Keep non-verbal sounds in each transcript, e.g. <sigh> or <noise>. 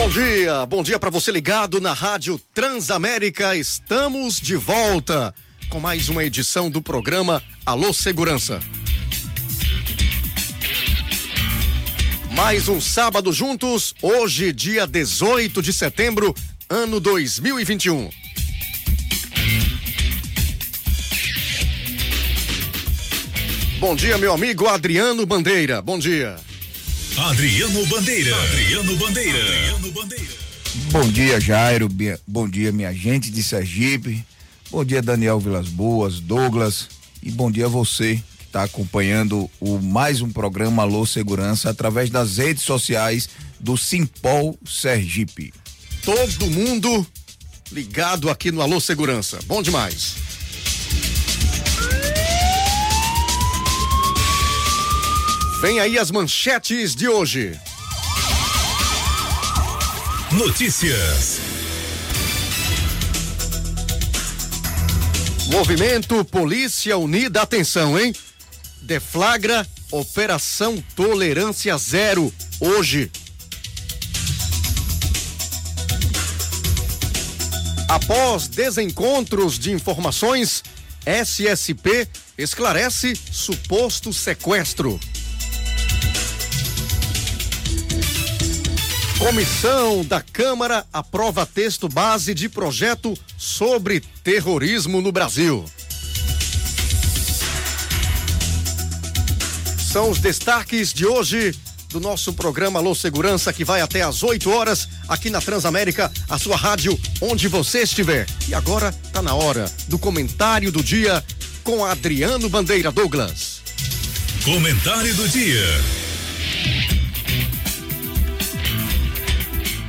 Bom dia, bom dia para você ligado na Rádio Transamérica. Estamos de volta com mais uma edição do programa Alô Segurança. Mais um sábado juntos, hoje, dia 18 de setembro, ano 2021. Bom dia, meu amigo Adriano Bandeira. Bom dia. Adriano Bandeira. Adriano Bandeira. Adriano Bandeira. Bom dia, Jairo. Bom dia, minha gente de Sergipe. Bom dia, Daniel Vilas Boas, Douglas. E bom dia a você que está acompanhando o mais um programa Alô Segurança através das redes sociais do Simpol Sergipe. Todo mundo ligado aqui no Alô Segurança. Bom demais. Vem aí as manchetes de hoje. Notícias. Movimento Polícia Unida, atenção, hein? Deflagra Operação Tolerância Zero hoje. Após desencontros de informações, SSP esclarece suposto sequestro. Comissão da Câmara aprova texto base de projeto sobre terrorismo no Brasil. São os destaques de hoje do nosso programa Alô Segurança, que vai até às 8 horas aqui na Transamérica, a sua rádio, onde você estiver. E agora está na hora do comentário do dia com Adriano Bandeira Douglas. Comentário do dia.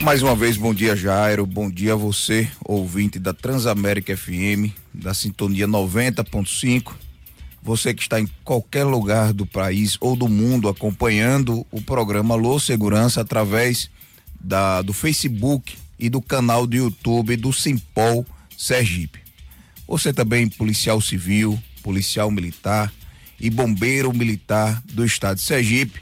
Mais uma vez, bom dia, Jairo. Bom dia a você, ouvinte da Transamérica FM, da sintonia 90.5. Você que está em qualquer lugar do país ou do mundo acompanhando o programa Alô Segurança através da, do Facebook e do canal do YouTube do Simpol Sergipe. Você também policial civil, policial militar e bombeiro militar do estado de Sergipe,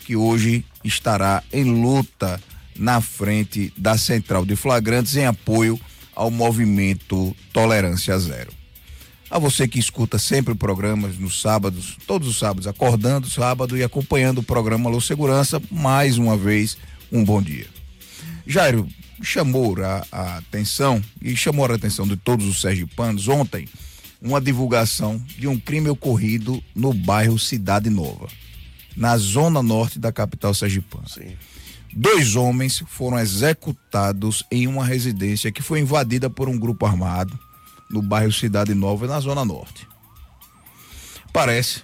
que hoje estará em luta na frente da Central de Flagrantes em apoio ao movimento Tolerância Zero. A você que escuta sempre programas nos sábados, todos os sábados, acordando sábado e acompanhando o programa Alô Segurança, mais uma vez, um bom dia. Jairo, chamou a, a atenção e chamou a atenção de todos os sergipanos ontem uma divulgação de um crime ocorrido no bairro Cidade Nova, na zona norte da capital sergipana. Sim. Dois homens foram executados em uma residência que foi invadida por um grupo armado no bairro Cidade Nova, na Zona Norte. Parece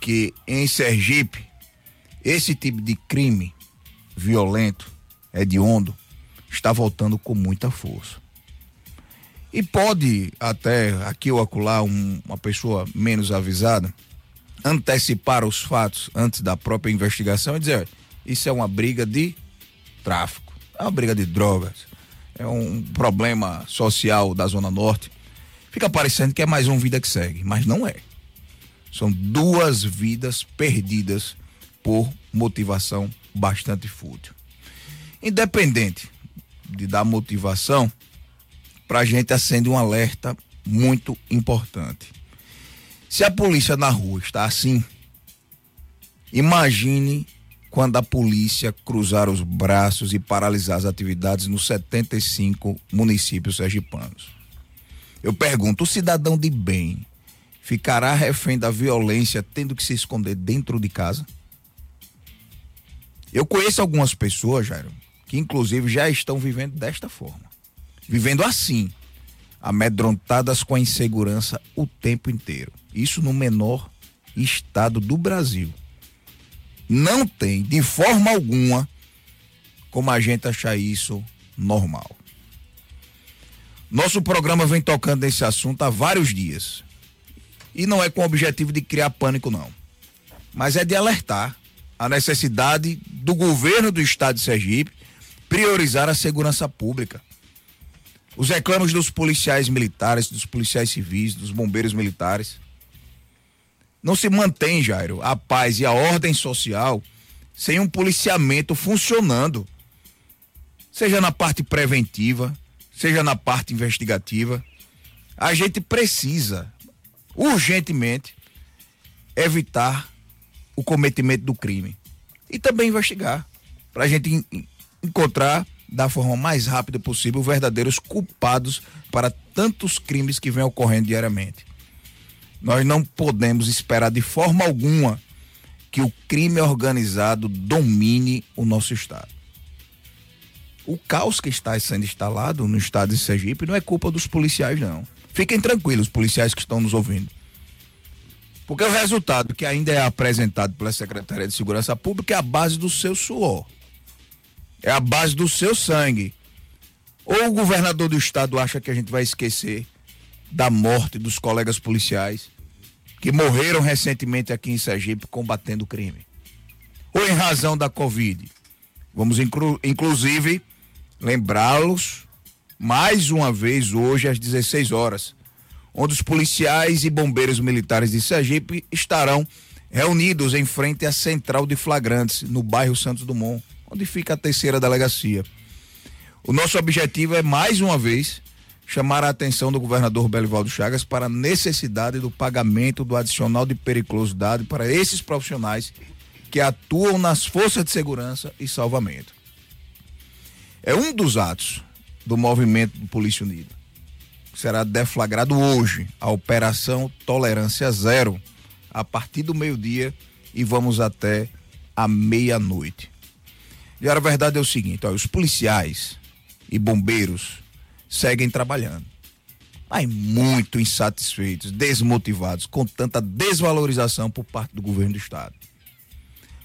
que em Sergipe, esse tipo de crime violento, hediondo, está voltando com muita força. E pode até aqui ou acolá um, uma pessoa menos avisada antecipar os fatos antes da própria investigação e dizer, isso é uma briga de tráfico, é uma briga de drogas, é um problema social da Zona Norte. Fica parecendo que é mais uma vida que segue, mas não é. São duas vidas perdidas por motivação bastante fútil. Independente de dar motivação, para a gente acende um alerta muito importante. Se a polícia na rua está assim, imagine quando a polícia cruzar os braços e paralisar as atividades nos 75 municípios sergipanos. Eu pergunto: o cidadão de bem ficará refém da violência tendo que se esconder dentro de casa? Eu conheço algumas pessoas, Jairo, que inclusive já estão vivendo desta forma. Vivendo assim, amedrontadas com a insegurança o tempo inteiro. Isso no menor estado do Brasil não tem, de forma alguma, como a gente achar isso normal. Nosso programa vem tocando nesse assunto há vários dias. E não é com o objetivo de criar pânico, não. Mas é de alertar a necessidade do governo do estado de Sergipe priorizar a segurança pública. Os reclamos dos policiais militares, dos policiais civis, dos bombeiros militares. Não se mantém, Jairo, a paz e a ordem social sem um policiamento funcionando. Seja na parte preventiva, seja na parte investigativa. A gente precisa, urgentemente, evitar o cometimento do crime. E também investigar, para a gente encontrar da forma mais rápida possível verdadeiros culpados para tantos crimes que vêm ocorrendo diariamente. Nós não podemos esperar de forma alguma que o crime organizado domine o nosso estado. O caos que está sendo instalado no estado de Sergipe não é culpa dos policiais, não. Fiquem tranquilos, policiais que estão nos ouvindo. Porque o resultado que ainda é apresentado pela Secretaria de Segurança Pública é a base do seu suor é a base do seu sangue. Ou o governador do estado acha que a gente vai esquecer da morte dos colegas policiais que morreram recentemente aqui em Sergipe combatendo o crime. Ou em razão da Covid. Vamos inclu inclusive lembrá-los mais uma vez hoje às 16 horas, onde os policiais e bombeiros militares de Sergipe estarão reunidos em frente à central de flagrantes no bairro Santos Dumont onde fica a terceira delegacia. O nosso objetivo é, mais uma vez, chamar a atenção do governador Belivaldo Chagas para a necessidade do pagamento do adicional de periculosidade para esses profissionais que atuam nas forças de segurança e salvamento. É um dos atos do movimento do Polícia Unida. Será deflagrado hoje a Operação Tolerância Zero, a partir do meio-dia e vamos até a meia-noite. E a verdade é o seguinte: ó, os policiais e bombeiros seguem trabalhando, mas muito insatisfeitos, desmotivados com tanta desvalorização por parte do governo do Estado.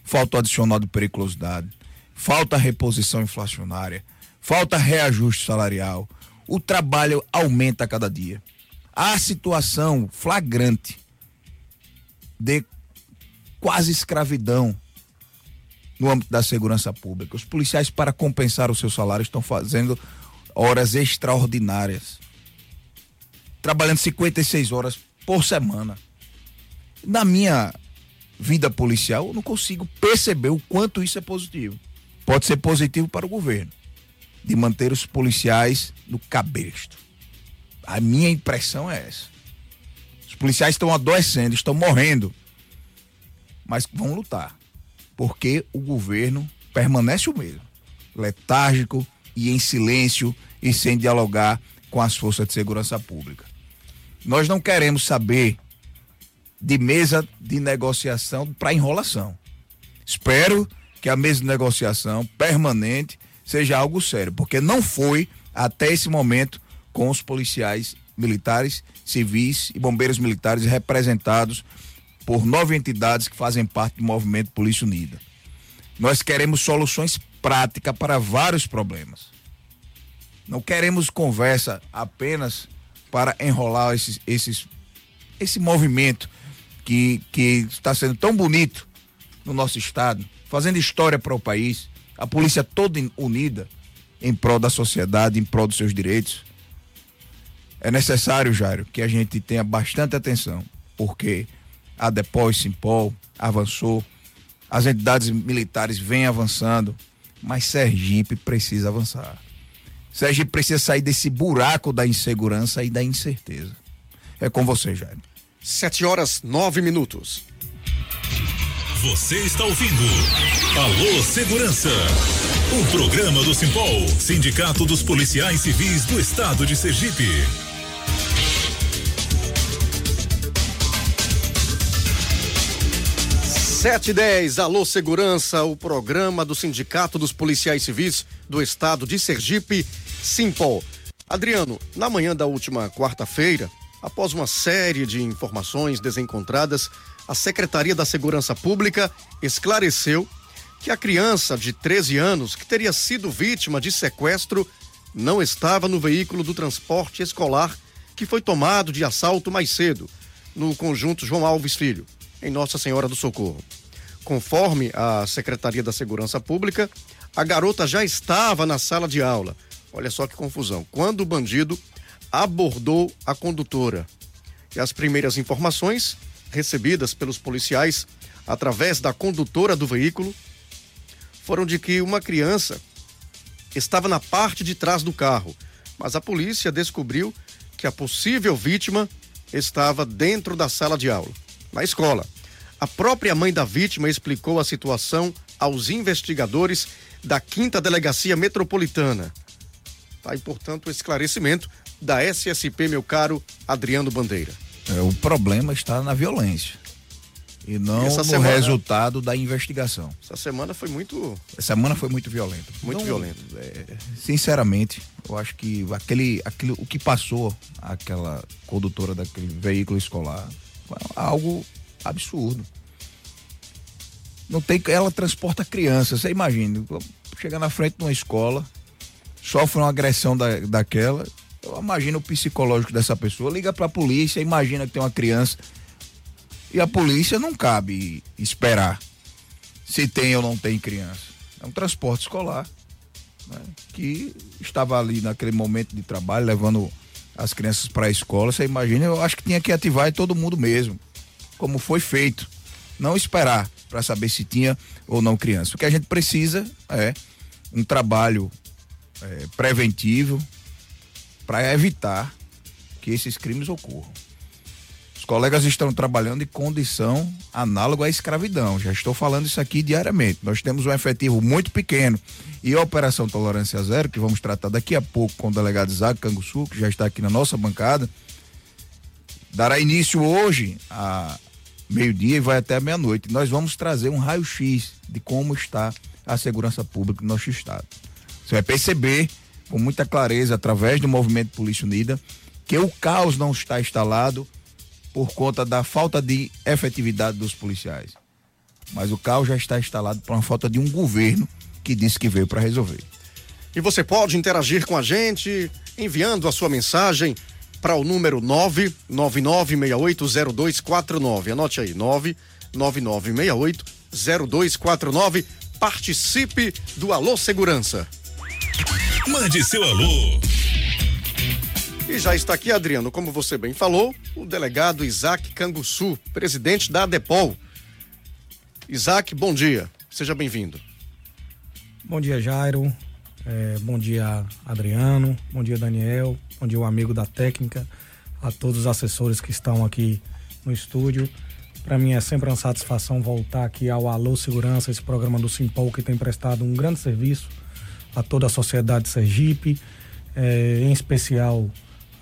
Falta o adicional de periculosidade, falta reposição inflacionária, falta reajuste salarial, o trabalho aumenta a cada dia. A situação flagrante de quase escravidão no âmbito da segurança pública. Os policiais, para compensar o seu salário, estão fazendo horas extraordinárias. Trabalhando 56 horas por semana. Na minha vida policial, eu não consigo perceber o quanto isso é positivo. Pode ser positivo para o governo, de manter os policiais no cabresto. A minha impressão é essa. Os policiais estão adoecendo, estão morrendo, mas vão lutar porque o governo permanece o mesmo, letárgico e em silêncio e sem dialogar com as forças de segurança pública. Nós não queremos saber de mesa de negociação para enrolação. Espero que a mesa de negociação permanente seja algo sério, porque não foi até esse momento com os policiais militares, civis e bombeiros militares representados por nove entidades que fazem parte do movimento Polícia Unida. Nós queremos soluções práticas para vários problemas. Não queremos conversa apenas para enrolar esses, esses, esse movimento que, que está sendo tão bonito no nosso estado, fazendo história para o país, a polícia toda unida em prol da sociedade, em prol dos seus direitos. É necessário, Jairo, que a gente tenha bastante atenção, porque a Depós, Simpol, avançou, as entidades militares vêm avançando, mas Sergipe precisa avançar. Sergipe precisa sair desse buraco da insegurança e da incerteza. É com você, Jair. Sete horas, nove minutos. Você está ouvindo Alô Segurança, um programa do Simpol, Sindicato dos Policiais Civis do Estado de Sergipe. Sete e dez, Alô Segurança, o programa do Sindicato dos Policiais Civis do Estado de Sergipe, Simpol. Adriano, na manhã da última quarta-feira, após uma série de informações desencontradas, a Secretaria da Segurança Pública esclareceu que a criança de 13 anos, que teria sido vítima de sequestro, não estava no veículo do transporte escolar que foi tomado de assalto mais cedo, no conjunto João Alves Filho, em Nossa Senhora do Socorro. Conforme a Secretaria da Segurança Pública, a garota já estava na sala de aula. Olha só que confusão. Quando o bandido abordou a condutora. E as primeiras informações recebidas pelos policiais através da condutora do veículo foram de que uma criança estava na parte de trás do carro, mas a polícia descobriu que a possível vítima estava dentro da sala de aula, na escola. A própria mãe da vítima explicou a situação aos investigadores da Quinta Delegacia Metropolitana. Tá aí, portanto, o esclarecimento da SSP, meu caro Adriano Bandeira. É, o problema está na violência e não Essa no semana, resultado da investigação. Essa semana foi muito. Essa semana foi muito violenta. Muito então, violento. É, sinceramente, eu acho que aquele, aquele, o que passou aquela condutora daquele veículo escolar foi algo absurdo. Não tem, ela transporta crianças. Você imagina, chegar na frente de uma escola, sofre uma agressão da, daquela. Eu imagino o psicológico dessa pessoa. Liga para a polícia, imagina que tem uma criança e a polícia não cabe esperar se tem ou não tem criança. É um transporte escolar né, que estava ali naquele momento de trabalho, levando as crianças para a escola. Você imagina, eu acho que tinha que ativar todo mundo mesmo, como foi feito. Não esperar para saber se tinha ou não criança. O que a gente precisa é um trabalho é, preventivo para evitar que esses crimes ocorram. Os colegas estão trabalhando em condição análoga à escravidão. Já estou falando isso aqui diariamente. Nós temos um efetivo muito pequeno. E a Operação Tolerância Zero, que vamos tratar daqui a pouco com o delegado Isaac Canguçu, que já está aqui na nossa bancada, dará início hoje a meio-dia e vai até meia-noite. Nós vamos trazer um raio-x de como está a segurança pública no nosso estado. Você vai perceber com muita clareza, através do movimento Polícia Unida, que o caos não está instalado por conta da falta de efetividade dos policiais. Mas o caos já está instalado por uma falta de um governo que disse que veio para resolver. E você pode interagir com a gente enviando a sua mensagem para o número 999680249. Anote aí, 999680249. Participe do Alô Segurança. Mande seu alô e já está aqui, Adriano, como você bem falou, o delegado Isaac Canguçu, presidente da ADEPOL. Isaac, bom dia. Seja bem-vindo. Bom dia, Jairo. É, bom dia, Adriano. Bom dia, Daniel. Dia, o amigo da técnica. A todos os assessores que estão aqui no estúdio. Para mim é sempre uma satisfação voltar aqui ao Alô Segurança, esse programa do Simpol que tem prestado um grande serviço a toda a sociedade de Sergipe, é, em especial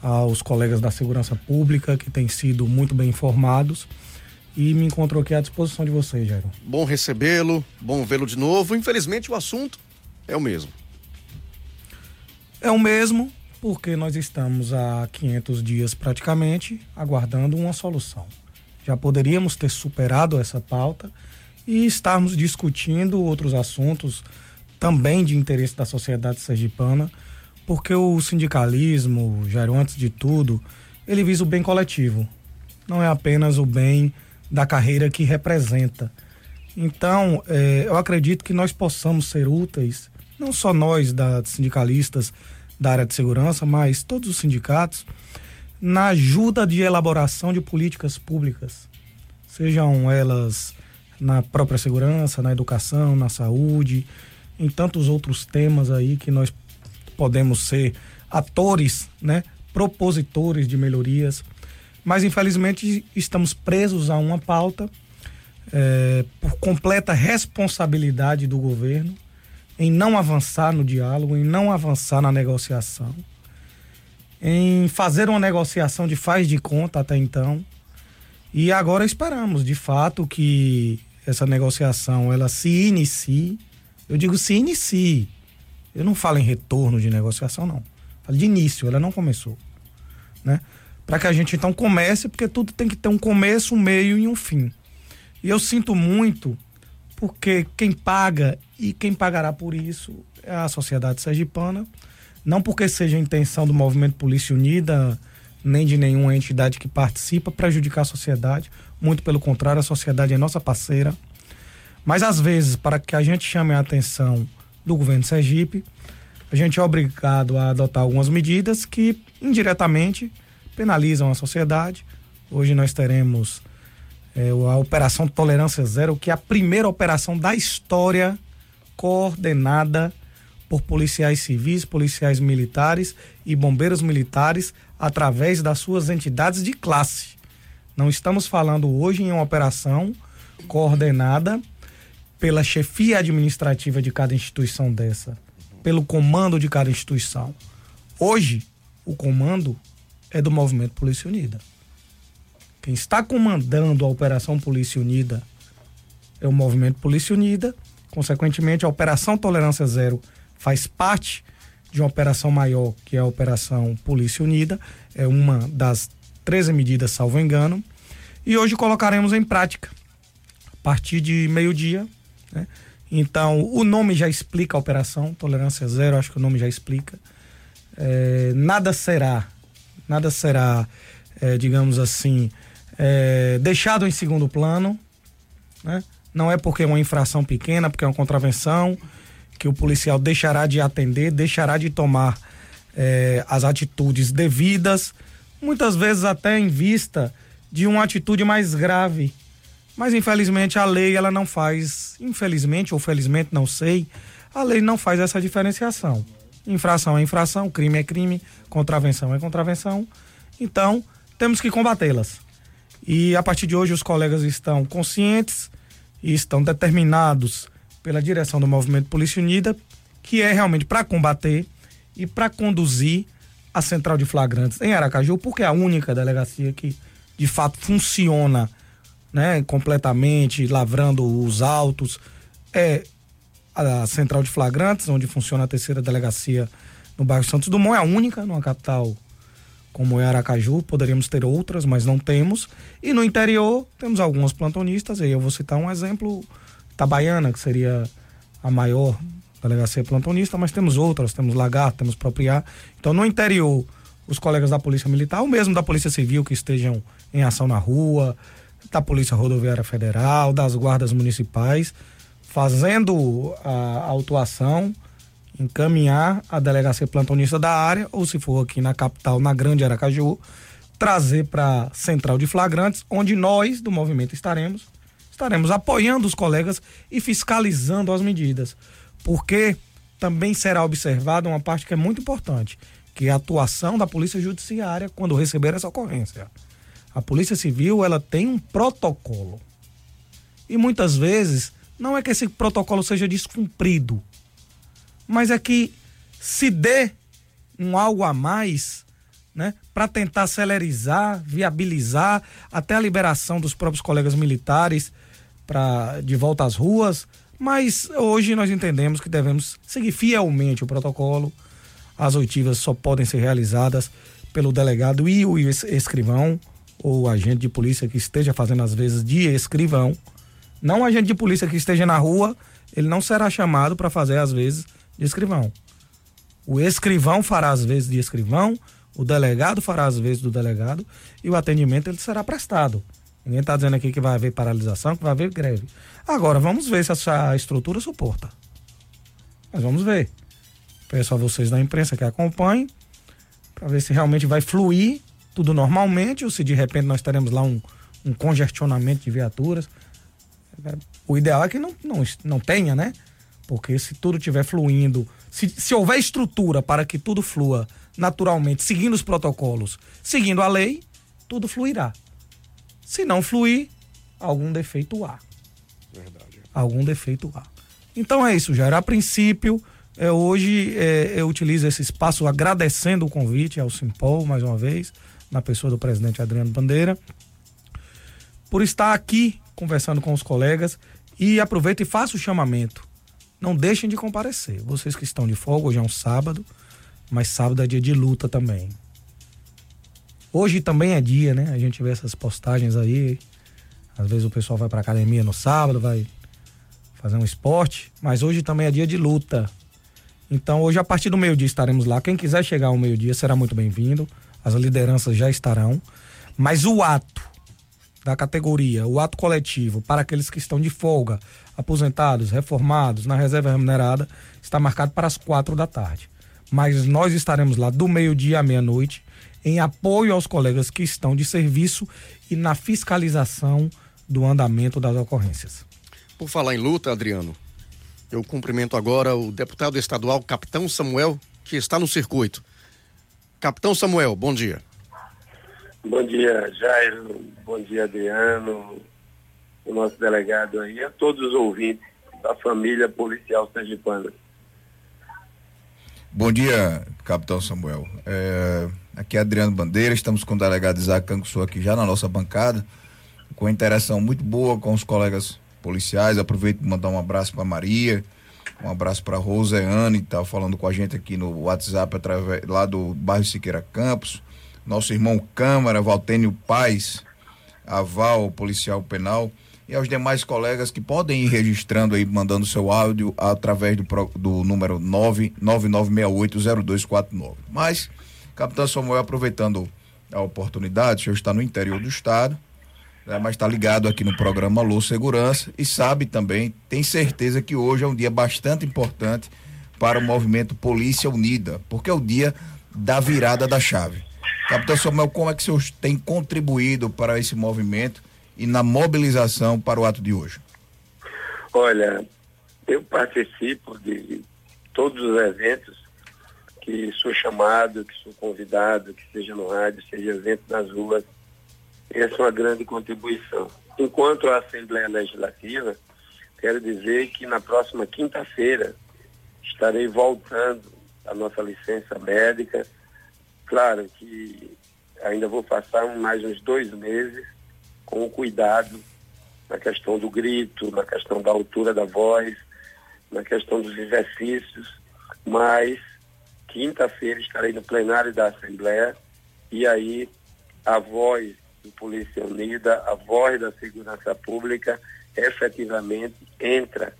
aos colegas da segurança pública que têm sido muito bem informados e me encontro aqui à disposição de vocês, Jairo. Bom recebê-lo, bom vê-lo de novo. Infelizmente o assunto é o mesmo. É o mesmo porque nós estamos há 500 dias praticamente aguardando uma solução. Já poderíamos ter superado essa pauta e estarmos discutindo outros assuntos também de interesse da sociedade sergipana porque o sindicalismo, Jairo, antes de tudo, ele visa o bem coletivo. Não é apenas o bem da carreira que representa. Então, é, eu acredito que nós possamos ser úteis, não só nós, da, sindicalistas da área de segurança, mas todos os sindicatos, na ajuda de elaboração de políticas públicas, sejam elas na própria segurança, na educação, na saúde, em tantos outros temas aí que nós podemos ser atores, né, propositores de melhorias, mas infelizmente estamos presos a uma pauta é, por completa responsabilidade do governo em não avançar no diálogo, em não avançar na negociação, em fazer uma negociação de faz de conta até então. E agora esperamos, de fato, que essa negociação ela se inicie. Eu digo se inicie, eu não falo em retorno de negociação, não. Falo de início, ela não começou. Né? Para que a gente então comece, porque tudo tem que ter um começo, um meio e um fim. E eu sinto muito, porque quem paga e quem pagará por isso é a sociedade sergipana, não porque seja a intenção do movimento Polícia Unida, nem de nenhuma entidade que participa, prejudicar a sociedade. Muito pelo contrário, a sociedade é nossa parceira. Mas às vezes, para que a gente chame a atenção do governo Sergipe, a gente é obrigado a adotar algumas medidas que indiretamente penalizam a sociedade. Hoje nós teremos é, a Operação Tolerância Zero, que é a primeira operação da história coordenada por policiais civis, policiais militares e bombeiros militares através das suas entidades de classe. Não estamos falando hoje em uma operação coordenada pela chefia administrativa de cada instituição dessa, pelo comando de cada instituição. Hoje, o comando é do Movimento Polícia Unida. Quem está comandando a Operação Polícia Unida é o Movimento Polícia Unida. Consequentemente, a Operação Tolerância Zero faz parte de uma operação maior, que é a Operação Polícia Unida, é uma das 13 medidas, salvo engano, e hoje colocaremos em prática, a partir de meio-dia. Né? Então, o nome já explica a operação, Tolerância Zero, acho que o nome já explica. É, nada será, nada será, é, digamos assim, é, deixado em segundo plano, né? Não é porque é uma infração pequena, porque é uma contravenção, que o policial deixará de atender, deixará de tomar é, as atitudes devidas, muitas vezes até em vista de uma atitude mais grave. Mas infelizmente a lei ela não faz, infelizmente ou felizmente não sei, a lei não faz essa diferenciação. Infração é infração, crime é crime, contravenção é contravenção. Então, temos que combatê-las. E a partir de hoje os colegas estão conscientes e estão determinados pela direção do Movimento Polícia Unida, que é realmente para combater e para conduzir a central de flagrantes em Aracaju, porque é a única delegacia que de fato funciona né, completamente, lavrando os autos. É a central de flagrantes, onde funciona a terceira delegacia no bairro Santos Dumont, é a única numa capital como é Aracaju, poderíamos ter outras, mas não temos. E no interior temos algumas plantonistas, aí eu vou citar um exemplo Itabaiana, que seria a maior delegacia plantonista, mas temos outras, temos Lagarto, temos Propriar. Então, no interior, os colegas da Polícia Militar, ou mesmo da Polícia Civil que estejam em ação na rua, da Polícia Rodoviária Federal, das guardas municipais, fazendo a autuação, encaminhar a delegacia plantonista da área, ou se for aqui na capital, na Grande Aracaju, trazer para Central de Flagrantes, onde nós do movimento estaremos estaremos apoiando os colegas e fiscalizando as medidas. Porque também será observada uma parte que é muito importante, que é a atuação da Polícia Judiciária quando receber essa ocorrência. A Polícia Civil, ela tem um protocolo. E muitas vezes não é que esse protocolo seja descumprido, mas é que se dê um algo a mais, né, para tentar celerizar, viabilizar até a liberação dos próprios colegas militares para de volta às ruas, mas hoje nós entendemos que devemos seguir fielmente o protocolo. As oitivas só podem ser realizadas pelo delegado e o escrivão ou agente de polícia que esteja fazendo às vezes de escrivão. Não agente de polícia que esteja na rua, ele não será chamado para fazer às vezes de escrivão. O escrivão fará às vezes de escrivão, o delegado fará às vezes do delegado e o atendimento ele será prestado. Ninguém está dizendo aqui que vai haver paralisação, que vai haver greve. Agora, vamos ver se essa estrutura suporta. Mas vamos ver. Peço a vocês da imprensa que acompanhem, para ver se realmente vai fluir tudo normalmente, ou se de repente nós teremos lá um, um congestionamento de viaturas. O ideal é que não, não, não tenha, né? Porque se tudo estiver fluindo, se, se houver estrutura para que tudo flua naturalmente, seguindo os protocolos, seguindo a lei, tudo fluirá. Se não fluir, algum defeito há. Verdade. Algum defeito há. Então é isso, Jair. A princípio, é, hoje é, eu utilizo esse espaço agradecendo o convite ao Simpol, mais uma vez, na pessoa do presidente Adriano Bandeira, por estar aqui conversando com os colegas e aproveito e faço o chamamento. Não deixem de comparecer. Vocês que estão de folga, hoje é um sábado, mas sábado é dia de luta também. Hoje também é dia, né? A gente vê essas postagens aí. Às vezes o pessoal vai pra academia no sábado, vai fazer um esporte, mas hoje também é dia de luta. Então, hoje, a partir do meio-dia, estaremos lá. Quem quiser chegar ao meio-dia será muito bem-vindo. As lideranças já estarão. Mas o ato da categoria, o ato coletivo, para aqueles que estão de folga, aposentados, reformados, na reserva remunerada, está marcado para as quatro da tarde. Mas nós estaremos lá do meio-dia à meia-noite em apoio aos colegas que estão de serviço e na fiscalização do andamento das ocorrências. Por falar em luta, Adriano, eu cumprimento agora o deputado estadual Capitão Samuel, que está no circuito. Capitão Samuel, bom dia. Bom dia, Jairo. Bom dia, Adriano, o nosso delegado aí, a todos os ouvintes da família policial sergipana. Bom dia, Capitão Samuel. É, aqui é Adriano Bandeira, estamos com o delegado Isaac Canguçu aqui já na nossa bancada, com interação muito boa com os colegas policiais. Aproveito para mandar um abraço para Maria, um abraço para Roseane, que está falando com a gente aqui no WhatsApp através lá do bairro Siqueira Campos. Nosso irmão Câmara, Valtênio Paz, Aval, policial penal e aos demais colegas que podem ir registrando aí, mandando seu áudio através do, do número 999680249. Mas, Capitão Samuel, aproveitando a oportunidade, o senhor está no interior do estado, né, mas está ligado aqui no programa Alô Segurança e sabe também, tem certeza que hoje é um dia bastante importante para o movimento Polícia Unida, porque é o dia da virada da chave. Capitão Samuel, como é que o senhor tem contribuído para esse movimento e na mobilização para o ato de hoje? Olha, eu participo de todos os eventos que sou chamado, que sou convidado, que seja no rádio, seja evento nas ruas. Essa é uma grande contribuição. Enquanto a Assembleia Legislativa, quero dizer que na próxima quinta-feira estarei voltando a nossa licença médica. Claro que ainda vou passar mais uns dois meses com cuidado na questão do grito, na questão da altura da voz, na questão dos exercícios, mas quinta-feira estarei no plenário da Assembleia e aí a voz do Polícia Unida, a voz da segurança pública, efetivamente entra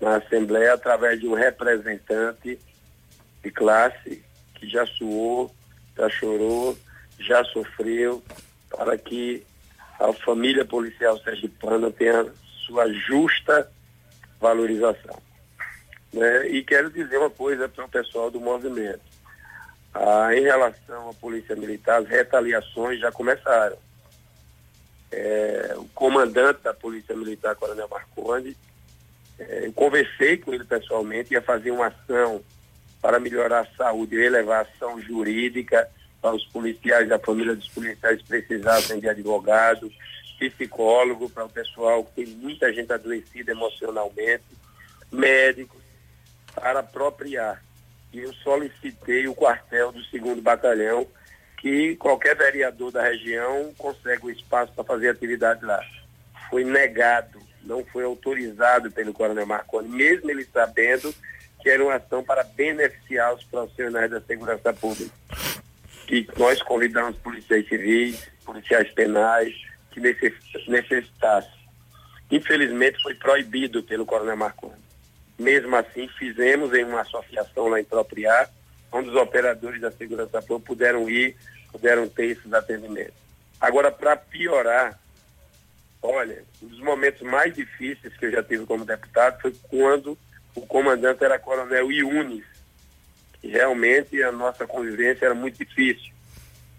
na Assembleia através de um representante de classe que já suou, já chorou, já sofreu, para que a família policial sergipana tenha sua justa valorização. Né? E quero dizer uma coisa para o pessoal do movimento. Ah, em relação à Polícia Militar, as retaliações já começaram. É, o comandante da Polícia Militar, Coronel Marconi, é, eu conversei com ele pessoalmente, ia fazer uma ação para melhorar a saúde, ia levar ação jurídica, os policiais, a família dos policiais precisassem de advogado, psicólogo, para o pessoal que tem muita gente adoecida emocionalmente, médicos, para apropriar. E eu solicitei o quartel do segundo batalhão, que qualquer vereador da região consegue o espaço para fazer atividade lá. Foi negado, não foi autorizado pelo Coronel Marconi, mesmo ele sabendo que era uma ação para beneficiar os profissionais da segurança pública que nós convidamos policiais civis, policiais penais, que necessitasse. Infelizmente foi proibido pelo Coronel Marconi. Mesmo assim, fizemos em uma associação lá em Propriar, onde os operadores da segurança pública puderam ir, puderam ter esses atendimentos. Agora, para piorar, olha, um dos momentos mais difíceis que eu já tive como deputado foi quando o comandante era coronel Iunes, realmente a nossa convivência era muito difícil.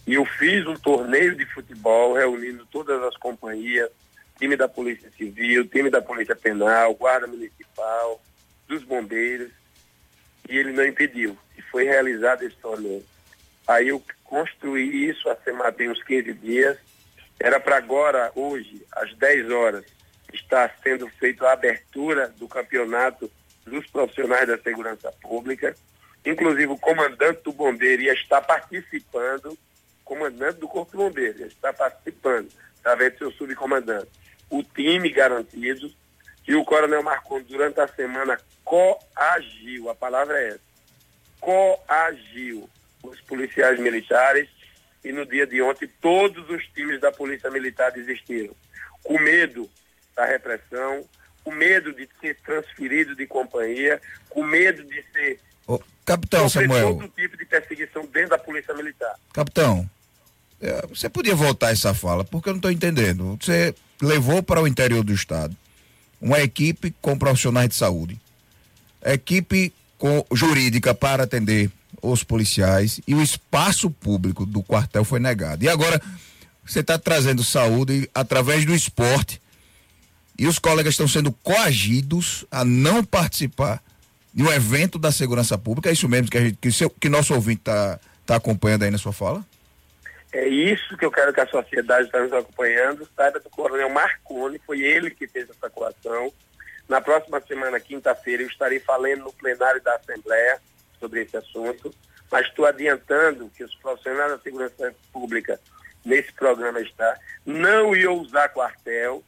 E eu fiz um torneio de futebol reunindo todas as companhias, time da Polícia Civil, time da Polícia Penal, Guarda Municipal, dos bombeiros, e ele não impediu. E foi realizado esse torneio. Aí eu construí isso há semana, tem uns 15 dias. Era para agora, hoje, às 10 horas, estar sendo feita a abertura do campeonato dos profissionais da segurança pública. Inclusive, o comandante do bombeiro ia estar participando, comandante do Corpo Bombeiro, ia estar participando, através do seu subcomandante. O time garantido, e o coronel Marcon, durante a semana, coagiu, a palavra é essa, coagiu os policiais militares, e no dia de ontem todos os times da Polícia Militar desistiram, com medo da repressão, com medo de ser transferido de companhia, com medo de ser capitão Samuel. todo tipo de perseguição dentro da Polícia Militar. Capitão, é, você podia voltar essa fala, porque eu não estou entendendo. Você levou para o interior do estado uma equipe com profissionais de saúde, equipe com jurídica para atender os policiais e o espaço público do quartel foi negado. E agora você está trazendo saúde através do esporte e os colegas estão sendo coagidos a não participar de um evento da segurança pública. É isso mesmo que, a gente, que, seu, que nosso ouvinte está tá acompanhando aí na sua fala? É isso que eu quero que a sociedade está nos acompanhando. Saiba do coronel Marconi, foi ele que fez essa coação. Na próxima semana, quinta-feira, eu estarei falando no plenário da Assembleia sobre esse assunto, mas estou adiantando que os profissionais da segurança pública nesse programa está, não iam usar quartel,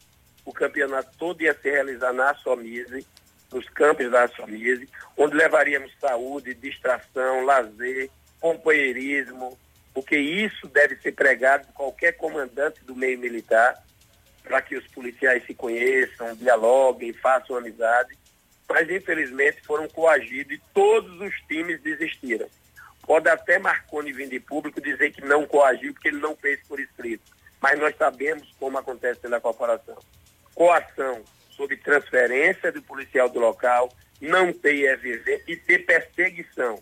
o campeonato todo ia se realizar na Somise, nos campos da Somise, onde levaríamos saúde, distração, lazer, companheirismo, porque isso deve ser pregado por qualquer comandante do meio militar, para que os policiais se conheçam, dialoguem, façam amizade. Mas, infelizmente, foram coagidos e todos os times desistiram. Pode até Marconi vir de público dizer que não coagiu, porque ele não fez por escrito. Mas nós sabemos como acontece na corporação. Coação sob transferência do policial do local, não ter EVV e ter perseguição.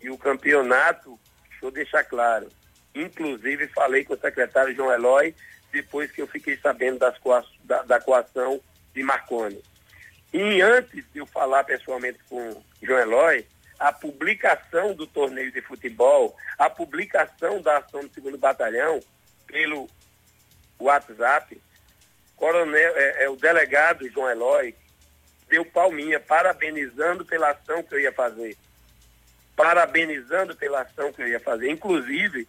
E o campeonato, deixa eu deixar claro, inclusive falei com o secretário João Eloy, depois que eu fiquei sabendo das da, da coação de Marconi. E antes de eu falar pessoalmente com João Eloy, a publicação do torneio de futebol, a publicação da ação do segundo batalhão pelo WhatsApp, coronel, é, é, o delegado João Eloy deu palminha, parabenizando pela ação que eu ia fazer. Parabenizando pela ação que eu ia fazer. Inclusive,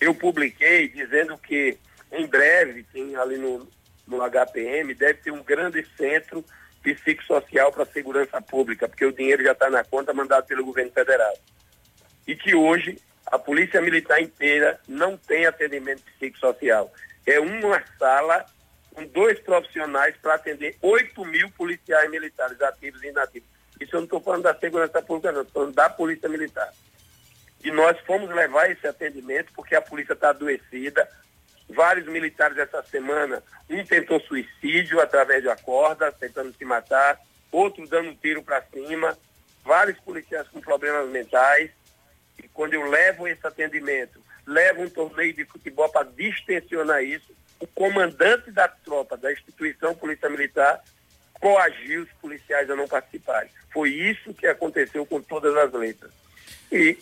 eu publiquei dizendo que em breve, tem ali no, no HPM, deve ter um grande centro psicossocial para segurança pública, porque o dinheiro já está na conta mandado pelo governo federal. E que hoje a polícia militar inteira não tem atendimento psicossocial. É uma sala com dois profissionais para atender 8 mil policiais militares ativos e inativos. Isso eu não estou falando da segurança pública, não, estou falando da polícia militar. E nós fomos levar esse atendimento porque a polícia está adoecida. Vários militares essa semana, um tentou suicídio através de uma tentando se matar, outro dando um tiro para cima, vários policiais com problemas mentais. E quando eu levo esse atendimento, levo um torneio de futebol para distensionar isso, o comandante da tropa da instituição Polícia Militar coagiu os policiais a não participarem. Foi isso que aconteceu com todas as letras. E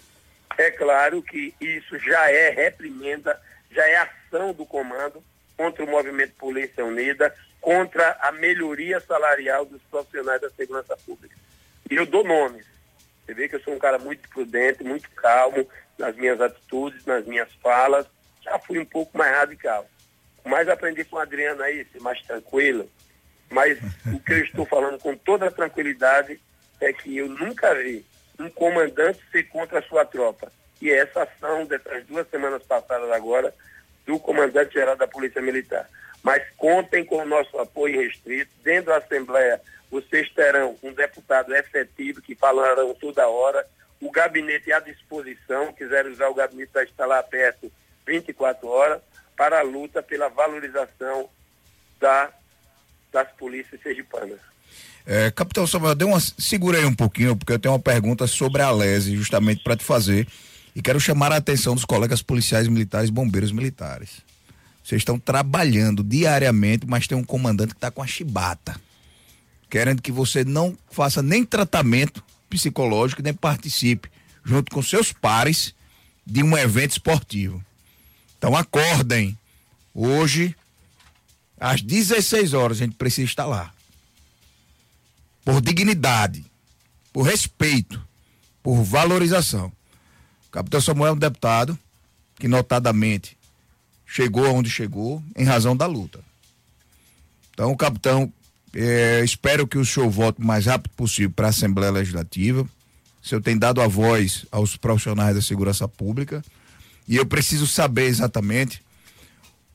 é claro que isso já é reprimenda, já é ação do comando contra o movimento Polícia Unida, contra a melhoria salarial dos profissionais da segurança pública. E eu dou nomes. Você vê que eu sou um cara muito prudente, muito calmo nas minhas atitudes, nas minhas falas. Já fui um pouco mais radical. Mas aprendi com o Adriano aí, ser mais tranquilo. Mas o que eu estou falando com toda tranquilidade é que eu nunca vi um comandante ser contra a sua tropa. E é essa ação dessas duas semanas passadas agora do comandante-geral da Polícia Militar. Mas contem com o nosso apoio restrito. Dentro da Assembleia, vocês terão um deputado efetivo que falarão toda hora. O gabinete à disposição, quiser usar o gabinete, vai estar lá perto 24 horas para a luta pela valorização da, das polícias sergipanas. É, Capitão Samuel, dê uma, segura aí um pouquinho, porque eu tenho uma pergunta sobre a Lese, justamente para te fazer. E quero chamar a atenção dos colegas policiais militares bombeiros militares. Vocês estão trabalhando diariamente, mas tem um comandante que está com a chibata. Querendo que você não faça nem tratamento psicológico, nem participe, junto com seus pares, de um evento esportivo. Então acordem. Hoje, às 16 horas, a gente precisa estar lá. Por dignidade, por respeito, por valorização. O capitão Samuel é um deputado que, notadamente, chegou aonde chegou em razão da luta. Então, capitão, é, espero que o senhor volte o mais rápido possível para a Assembleia Legislativa. O senhor tem dado a voz aos profissionais da segurança pública e eu preciso saber exatamente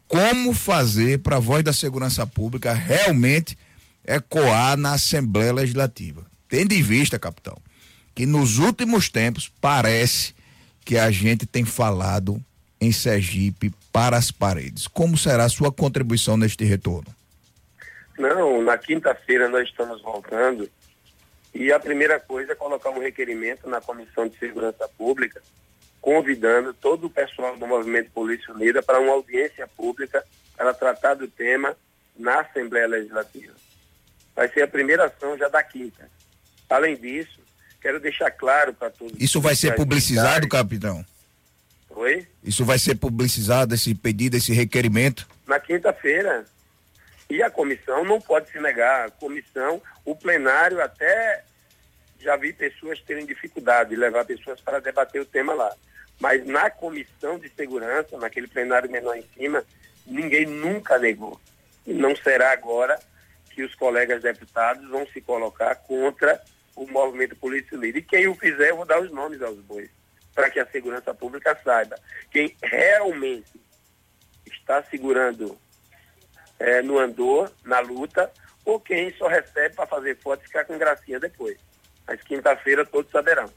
como fazer para a voz da segurança pública realmente ecoar na Assembleia Legislativa. Tendo em vista, capitão, que nos últimos tempos parece que a gente tem falado em Sergipe para as paredes. Como será a sua contribuição neste retorno? Não, na quinta-feira nós estamos voltando e a primeira coisa é colocar um requerimento na Comissão de Segurança Pública, convidando todo o pessoal do Movimento Polícia Unida para uma audiência pública para tratar do tema na Assembleia Legislativa. Vai ser a primeira ação já da quinta. Além disso, quero deixar claro para todos. Isso vai ser publicizado, capitão? Oi? Isso vai ser publicizado, esse pedido, esse requerimento? Na quinta-feira. E a comissão não pode se negar. A comissão, o plenário até já vi pessoas terem dificuldade de levar pessoas para debater o tema lá. Mas na comissão de segurança, naquele plenário menor em cima, ninguém nunca negou. E não será agora que os colegas deputados vão se colocar contra o movimento Polícia Unida. E quem o fizer, eu vou dar os nomes aos bois, para que a segurança pública saiba. Quem realmente está segurando é, no andor, na luta, ou quem só recebe para fazer foto e ficar com gracinha depois. Mas quinta-feira todos saberão.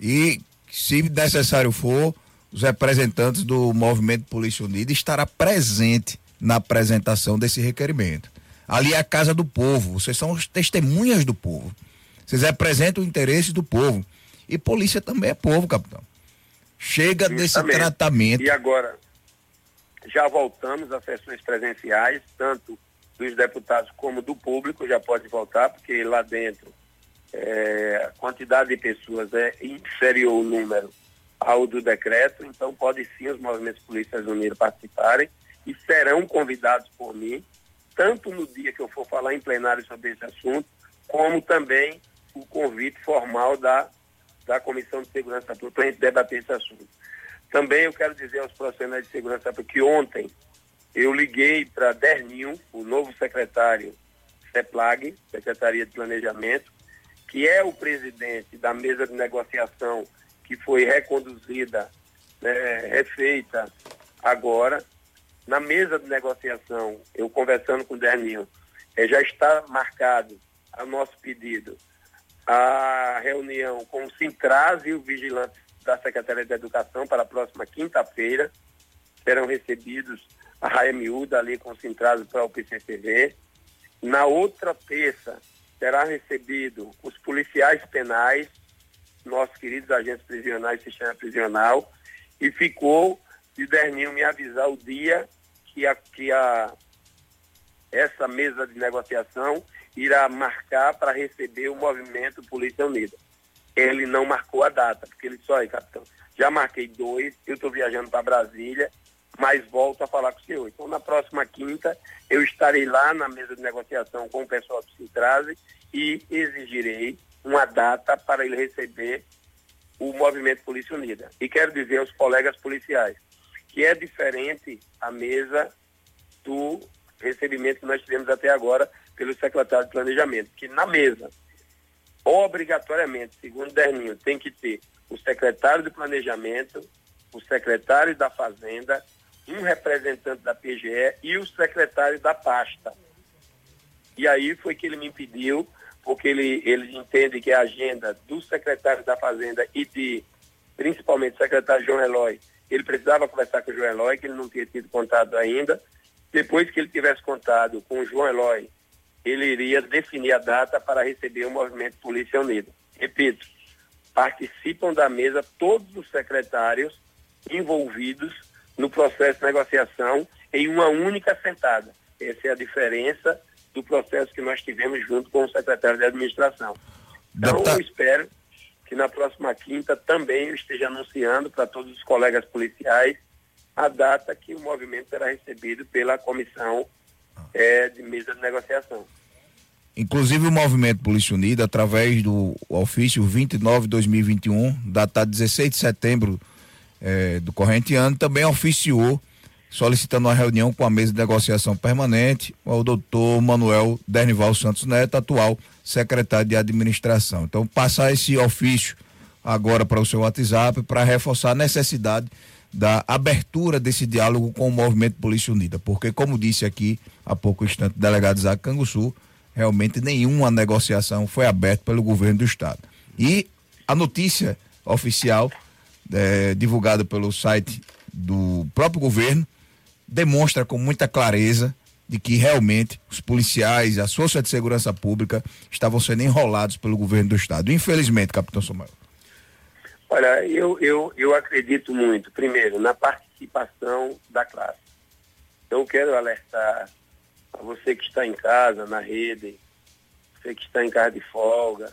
E, se necessário for, os representantes do Movimento Polícia Unida estará presente na apresentação desse requerimento. Ali é a casa do povo, vocês são as testemunhas do povo. Vocês representam o interesse do povo. E polícia também é povo, capitão. Chega Justamente. desse tratamento. E agora, já voltamos às sessões presenciais, tanto dos deputados como do público, já pode voltar, porque lá dentro é, a quantidade de pessoas é inferior o número ao do decreto, então pode sim os movimentos polícias unidos participarem e serão convidados por mim, tanto no dia que eu for falar em plenário sobre esse assunto, como também o convite formal da, da Comissão de Segurança Pública para a gente debater esse assunto. Também eu quero dizer aos profissionais de segurança pública que ontem eu liguei para Derninho, o novo secretário CEPLAG, Secretaria de Planejamento, que é o presidente da mesa de negociação que foi reconduzida, né, refeita agora. Na mesa de negociação, eu conversando com o Derninho, é, já está marcado a nosso pedido a reunião com o Sintras e o vigilante da Secretaria de Educação para a próxima quinta-feira. Serão recebidos a raia miúda ali com o Sintras para o PCCV. Na outra terça, será recebido os policiais penais nossos queridos agentes prisionais sistema prisional e ficou de Derninho me avisar o dia que a, que a essa mesa de negociação irá marcar para receber o movimento Polícia Unida. Ele não marcou a data, porque ele só aí, capitão, já marquei dois, eu estou viajando para Brasília, mas volto a falar com o senhor. Então, na próxima quinta, eu estarei lá na mesa de negociação com o pessoal do Sintrase e exigirei uma data para ele receber o movimento Polícia Unida. E quero dizer aos colegas policiais que é diferente a mesa do recebimento que nós tivemos até agora pelo secretário de Planejamento, que na mesa, obrigatoriamente, segundo Derninho, tem que ter o secretário de Planejamento, o secretário da Fazenda, um representante da PGE e o secretário da pasta. E aí foi que ele me pediu porque ele, ele entende que a agenda do secretário da Fazenda e de, principalmente, secretário João Eloy, ele precisava conversar com o João Eloy, que ele não tinha tido contato ainda. Depois que ele tivesse contado com o João Eloy, ele iria definir a data para receber o movimento Polícia Unida. Repito, participam da mesa todos os secretários envolvidos no processo de negociação em uma única sentada. Essa é a diferença do processo que nós tivemos junto com o secretário de administração. Então, eu espero que na próxima quinta também eu esteja anunciando para todos os colegas policiais a data que o movimento será recebido pela comissão é, de mesa de negociação. Inclusive o movimento Polícia Unida, através do ofício 29-2021, datado 16 de setembro é, do corrente ano, também oficiou solicitando uma reunião com a mesa de negociação permanente, o doutor Manuel Dernival Santos Neto, atual secretário de administração. Então, passar esse ofício agora para o seu WhatsApp para reforçar a necessidade da abertura desse diálogo com o movimento Polícia Unida, porque, como disse aqui há pouco instante o delegado Isaac Canguçu, realmente nenhuma negociação foi aberta pelo governo do Estado. E a notícia oficial é, divulgada pelo site do próprio governo demonstra com muita clareza de que realmente os policiais, as forças de segurança pública estavam sendo enrolados pelo governo do estado. Infelizmente, capitão Samuel. Olha, eu, eu, eu acredito muito, primeiro, na participação da classe. Então, quero alertar a você que está em casa, na rede, você que está em casa de folga,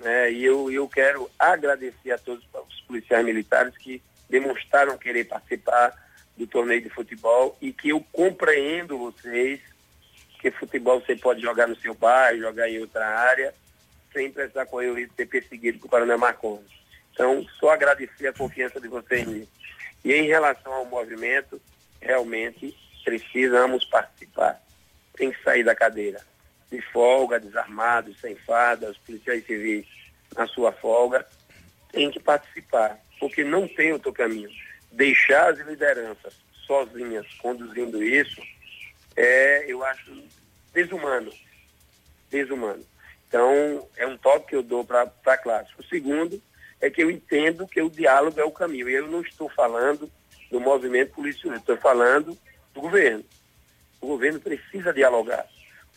né? E eu, eu quero agradecer a todos os policiais militares que demonstraram querer participar do torneio de futebol e que eu compreendo vocês que futebol você pode jogar no seu bairro, jogar em outra área, sem precisar correr o risco de ser perseguido por Coronel Marconi. Então, só agradecer a confiança de vocês nisso. E em relação ao movimento, realmente precisamos participar. Tem que sair da cadeira. De folga, desarmados, sem farda, os policiais civis na sua folga, tem que participar, porque não tem outro caminho deixar as lideranças sozinhas conduzindo isso, é, eu acho desumano. Desumano. Então, é um toque que eu dou para a classe. O segundo é que eu entendo que o diálogo é o caminho. Eu não estou falando do movimento policial, estou falando do governo. O governo precisa dialogar.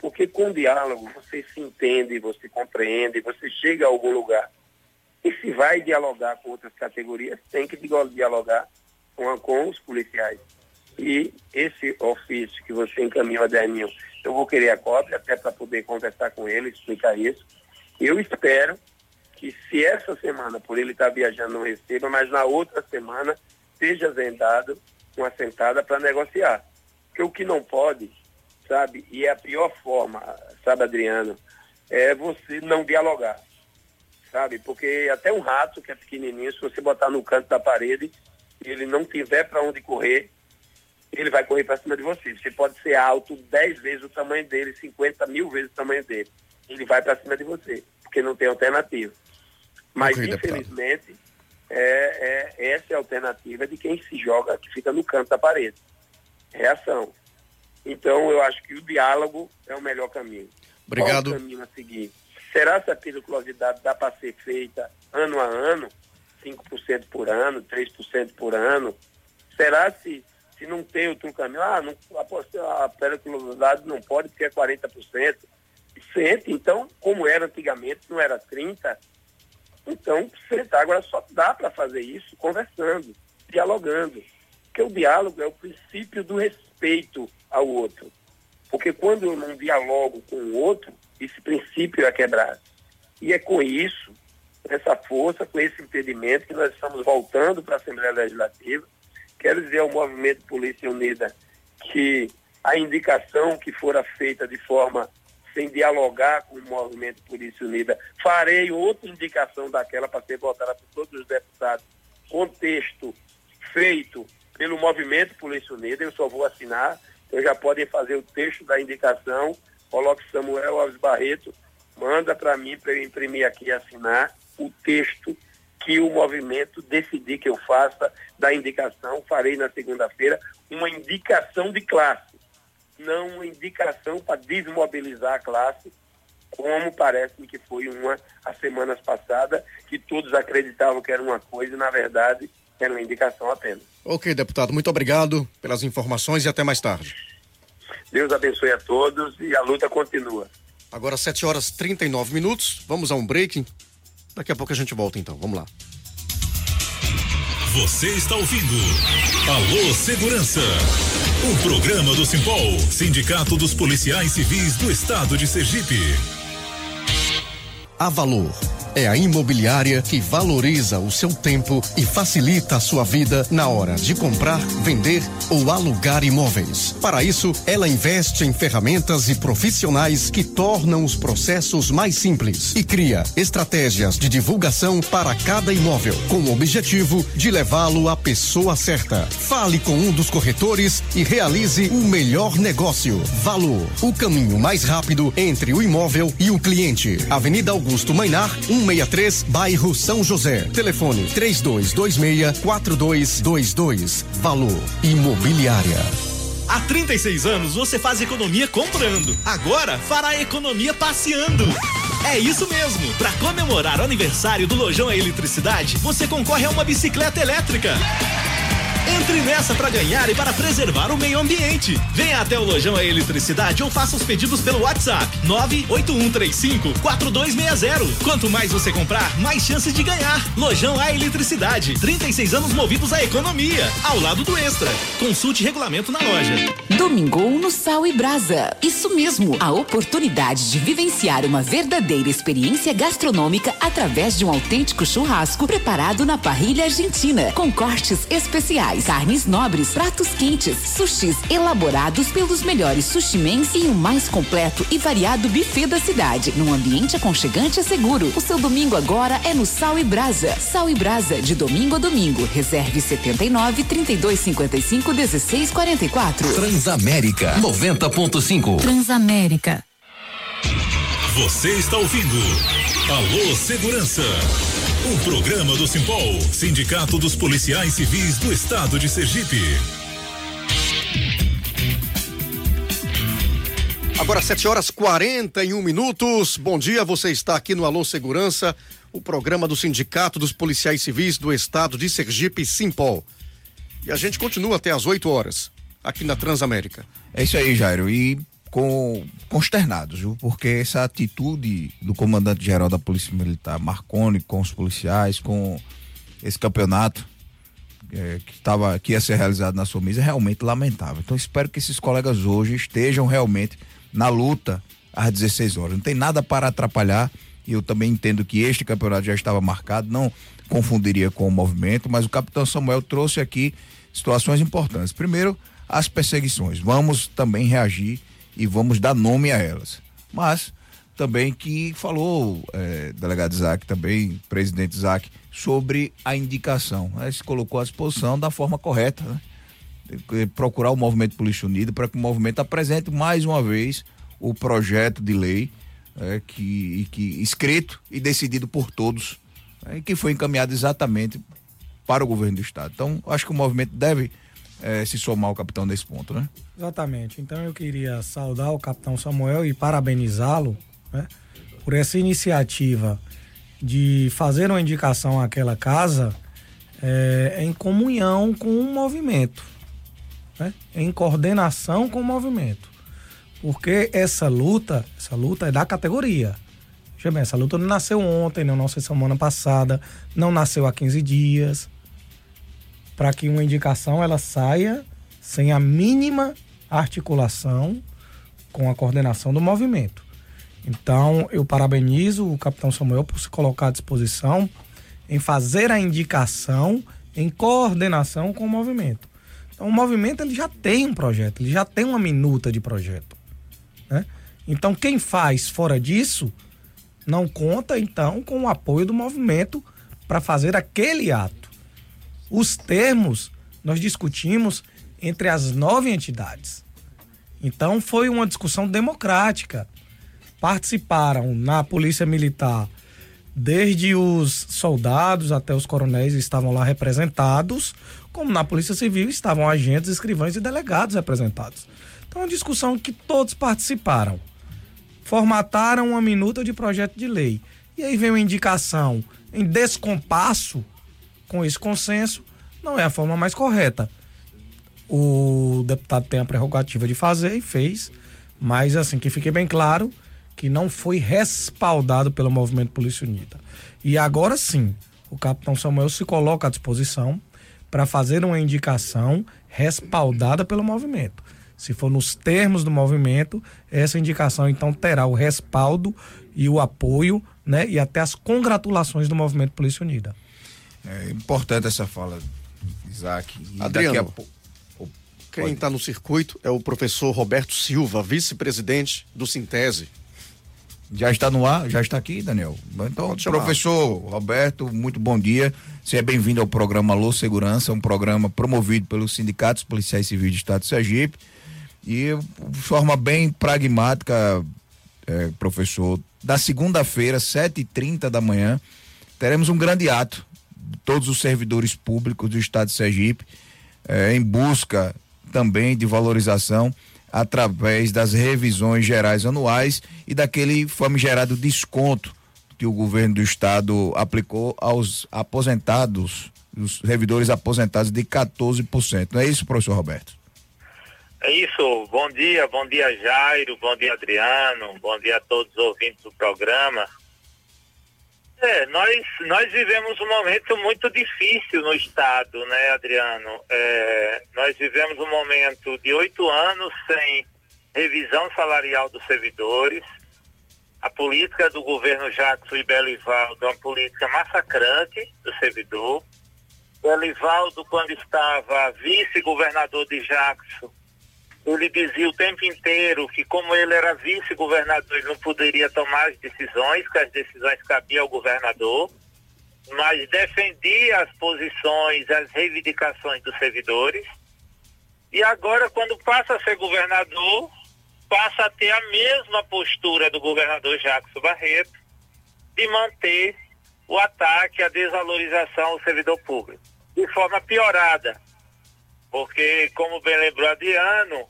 Porque com diálogo você se entende, você compreende, você chega a algum lugar. E se vai dialogar com outras categorias, tem que dialogar com, com os policiais. E esse ofício que você encaminhou a 10 mil, eu vou querer a cópia até para poder conversar com ele, explicar isso. Eu espero que se essa semana, por ele estar tá viajando, não receba, mas na outra semana seja vendado uma sentada para negociar. Porque o que não pode, sabe, e é a pior forma, sabe, Adriano, é você não dialogar, sabe? Porque até um rato que é pequenininho, se você botar no canto da parede, ele não tiver para onde correr, ele vai correr para cima de você. Você pode ser alto 10 vezes o tamanho dele, 50 mil vezes o tamanho dele. Ele vai para cima de você, porque não tem alternativa. Mas, okay, infelizmente, é, é, essa é a alternativa de quem se joga, que fica no canto da parede. Reação. Então, eu acho que o diálogo é o melhor caminho. Obrigado. Qual o caminho a seguir? Será que a periculosidade dá para ser feita ano a ano? 5% por ano, 3% por ano? Será se, se não tem outro caminho? Ah, não, a, a periculosidade não pode porque é 40%. Sente, então, como era antigamente, não era 30%, então, sentar agora só dá para fazer isso conversando, dialogando. Porque o diálogo é o princípio do respeito ao outro. Porque quando eu não dialogo com o outro, esse princípio é quebrado. E é com isso essa força, com esse impedimento, que nós estamos voltando para a Assembleia Legislativa. Quero dizer ao Movimento Polícia Unida que a indicação que fora feita de forma sem dialogar com o Movimento Polícia Unida, farei outra indicação daquela para ser votada por todos os deputados, com texto feito pelo Movimento Polícia Unida, eu só vou assinar, então já podem fazer o texto da indicação, coloque Samuel Alves Barreto, manda para mim para eu imprimir aqui e assinar, o texto que o movimento decidir que eu faça da indicação, farei na segunda-feira, uma indicação de classe, não uma indicação para desmobilizar a classe, como parece-me que foi uma as semanas passadas, que todos acreditavam que era uma coisa e, na verdade, uma indicação apenas. Ok, deputado, muito obrigado pelas informações e até mais tarde. Deus abençoe a todos e a luta continua. Agora 7 horas 39 minutos, vamos a um break. Daqui a pouco a gente volta então. Vamos lá. Você está ouvindo Alô Segurança. Um programa do Simpol, Sindicato dos Policiais Civis do Estado de Sergipe. A Valor é a imobiliária que valoriza o seu tempo e facilita a sua vida na hora de comprar, vender ou alugar imóveis. Para isso, ela investe em ferramentas e profissionais que tornam os processos mais simples e cria estratégias de divulgação para cada imóvel, com o objetivo de levá-lo à pessoa certa. Fale com um dos corretores e realize o melhor negócio. Valor, o caminho mais rápido entre o imóvel e o cliente. Avenida Augusto Mainar, 1 163, bairro São José. Telefone 3226 4222. Valor Imobiliária. Há 36 anos você faz economia comprando. Agora fará economia passeando. É isso mesmo! Para comemorar o aniversário do Lojão a Eletricidade, você concorre a uma bicicleta elétrica. Entre nessa para ganhar e para preservar o meio ambiente. Venha até o Lojão a Eletricidade ou faça os pedidos pelo WhatsApp 98135 4260. Quanto mais você comprar, mais chances de ganhar. Lojão a Eletricidade, 36 anos movidos à economia, ao lado do Extra. Consulte regulamento na loja. Domingou no Sal e Brasa. Isso mesmo, a oportunidade de vivenciar uma verdadeira experiência gastronômica através de um autêntico churrasco preparado na parrilha argentina, com cortes especiais carnes nobres, pratos quentes, sushis elaborados pelos melhores sushimens e o mais completo e variado buffet da cidade, num ambiente aconchegante e seguro. O seu domingo agora é no Sal e Brasa. Sal e Brasa, de domingo a domingo. Reserve 79 32 55 16 44. Transamérica 90.5. Transamérica. Você está ouvindo Alô Segurança. Um programa do Simpol, Sindicato dos Policiais Civis do Estado de Sergipe. Agora 7 horas 41 minutos. Bom dia, você está aqui no Alô Segurança, o programa do Sindicato dos Policiais Civis do Estado de Sergipe, Simpol. E a gente continua até as 8 horas, aqui na Transamérica. É isso aí, Jairo. E com consternados, viu? Porque essa atitude do comandante-geral da Polícia Militar, Marconi, com os policiais, com esse campeonato é, que, tava, que ia ser realizado na sua mesa, é realmente lamentável. Então espero que esses colegas hoje estejam realmente na luta às 16 horas. Não tem nada para atrapalhar. E eu também entendo que este campeonato já estava marcado, não confundiria com o movimento, mas o capitão Samuel trouxe aqui situações importantes. Primeiro, as perseguições. Vamos também reagir e vamos dar nome a elas. Mas também que falou, é, delegado Isaac, também, presidente Isaac, sobre a indicação. Né? Se colocou à disposição da forma correta, né? procurar o Movimento Polícia Unida para que o movimento apresente mais uma vez o projeto de lei é, que, que escrito e decidido por todos é, e que foi encaminhado exatamente para o governo do estado. Então, acho que o movimento deve é, se somar ao capitão nesse ponto, né? Exatamente. Então eu queria saudar o capitão Samuel e parabenizá-lo né, por essa iniciativa de fazer uma indicação àquela casa é, em comunhão com o movimento, né, em coordenação com o movimento. Porque essa luta, essa luta é da categoria. Veja bem, essa luta não nasceu ontem, não nasceu semana passada, não nasceu há 15 dias. Para que uma indicação ela saia sem a mínima articulação com a coordenação do movimento. Então, eu parabenizo o capitão Samuel por se colocar à disposição em fazer a indicação em coordenação com o movimento. Então, o movimento ele já tem um projeto, ele já tem uma minuta de projeto. Né? Então, quem faz fora disso não conta, então, com o apoio do movimento para fazer aquele ato. Os termos nós discutimos entre as nove entidades. Então foi uma discussão democrática. Participaram na Polícia Militar desde os soldados até os coronéis estavam lá representados, como na Polícia Civil estavam agentes, escrivães e delegados representados. Então, uma discussão que todos participaram. Formataram uma minuta de projeto de lei. E aí vem uma indicação em descompasso com esse consenso, não é a forma mais correta o deputado tem a prerrogativa de fazer e fez, mas assim, que fique bem claro que não foi respaldado pelo Movimento Polícia Unida. E agora sim, o capitão Samuel se coloca à disposição para fazer uma indicação respaldada pelo movimento. Se for nos termos do movimento, essa indicação então terá o respaldo e o apoio, né, e até as congratulações do Movimento Polícia Unida. É importante essa fala, Isaac. E Adriano, daqui a quem está no circuito é o professor Roberto Silva, vice-presidente do Sintese. Já está no ar? Já está aqui, Daniel? Então, professor Roberto, muito bom dia. Seja bem-vindo ao programa Alô Segurança, um programa promovido pelos sindicatos policiais civis do Estado de Sergipe. E de forma bem pragmática, é, professor, da segunda-feira, 7h30 da manhã, teremos um grande ato todos os servidores públicos do Estado de Sergipe, é, em busca também de valorização através das revisões gerais anuais e daquele famigerado desconto que o governo do estado aplicou aos aposentados, os servidores aposentados de 14%. Não é isso, professor Roberto? É isso. Bom dia, bom dia Jairo, bom dia Adriano, bom dia a todos os ouvintes do programa. É, nós, nós vivemos um momento muito difícil no Estado, né, Adriano? É, nós vivemos um momento de oito anos sem revisão salarial dos servidores. A política do governo Jackson e Belivaldo é uma política massacrante do servidor. Belivaldo, quando estava vice-governador de Jackson, ele dizia o tempo inteiro que como ele era vice-governador, ele não poderia tomar as decisões, que as decisões cabiam ao governador, mas defendia as posições, as reivindicações dos servidores. E agora, quando passa a ser governador, passa a ter a mesma postura do governador Jackson Barreto de manter o ataque, a desvalorização ao servidor público, de forma piorada. Porque, como bem lembrou Adriano,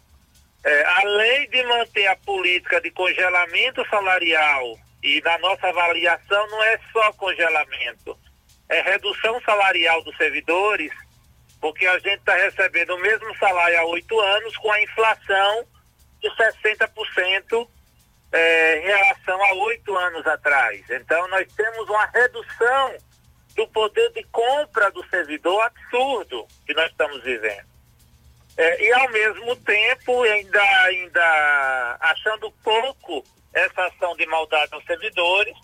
é, além de manter a política de congelamento salarial, e na nossa avaliação não é só congelamento, é redução salarial dos servidores, porque a gente está recebendo o mesmo salário há oito anos com a inflação de 60% é, em relação a oito anos atrás. Então nós temos uma redução do poder de compra do servidor absurdo que nós estamos vivendo. É, e ao mesmo tempo, ainda, ainda achando pouco essa ação de maldade aos servidores,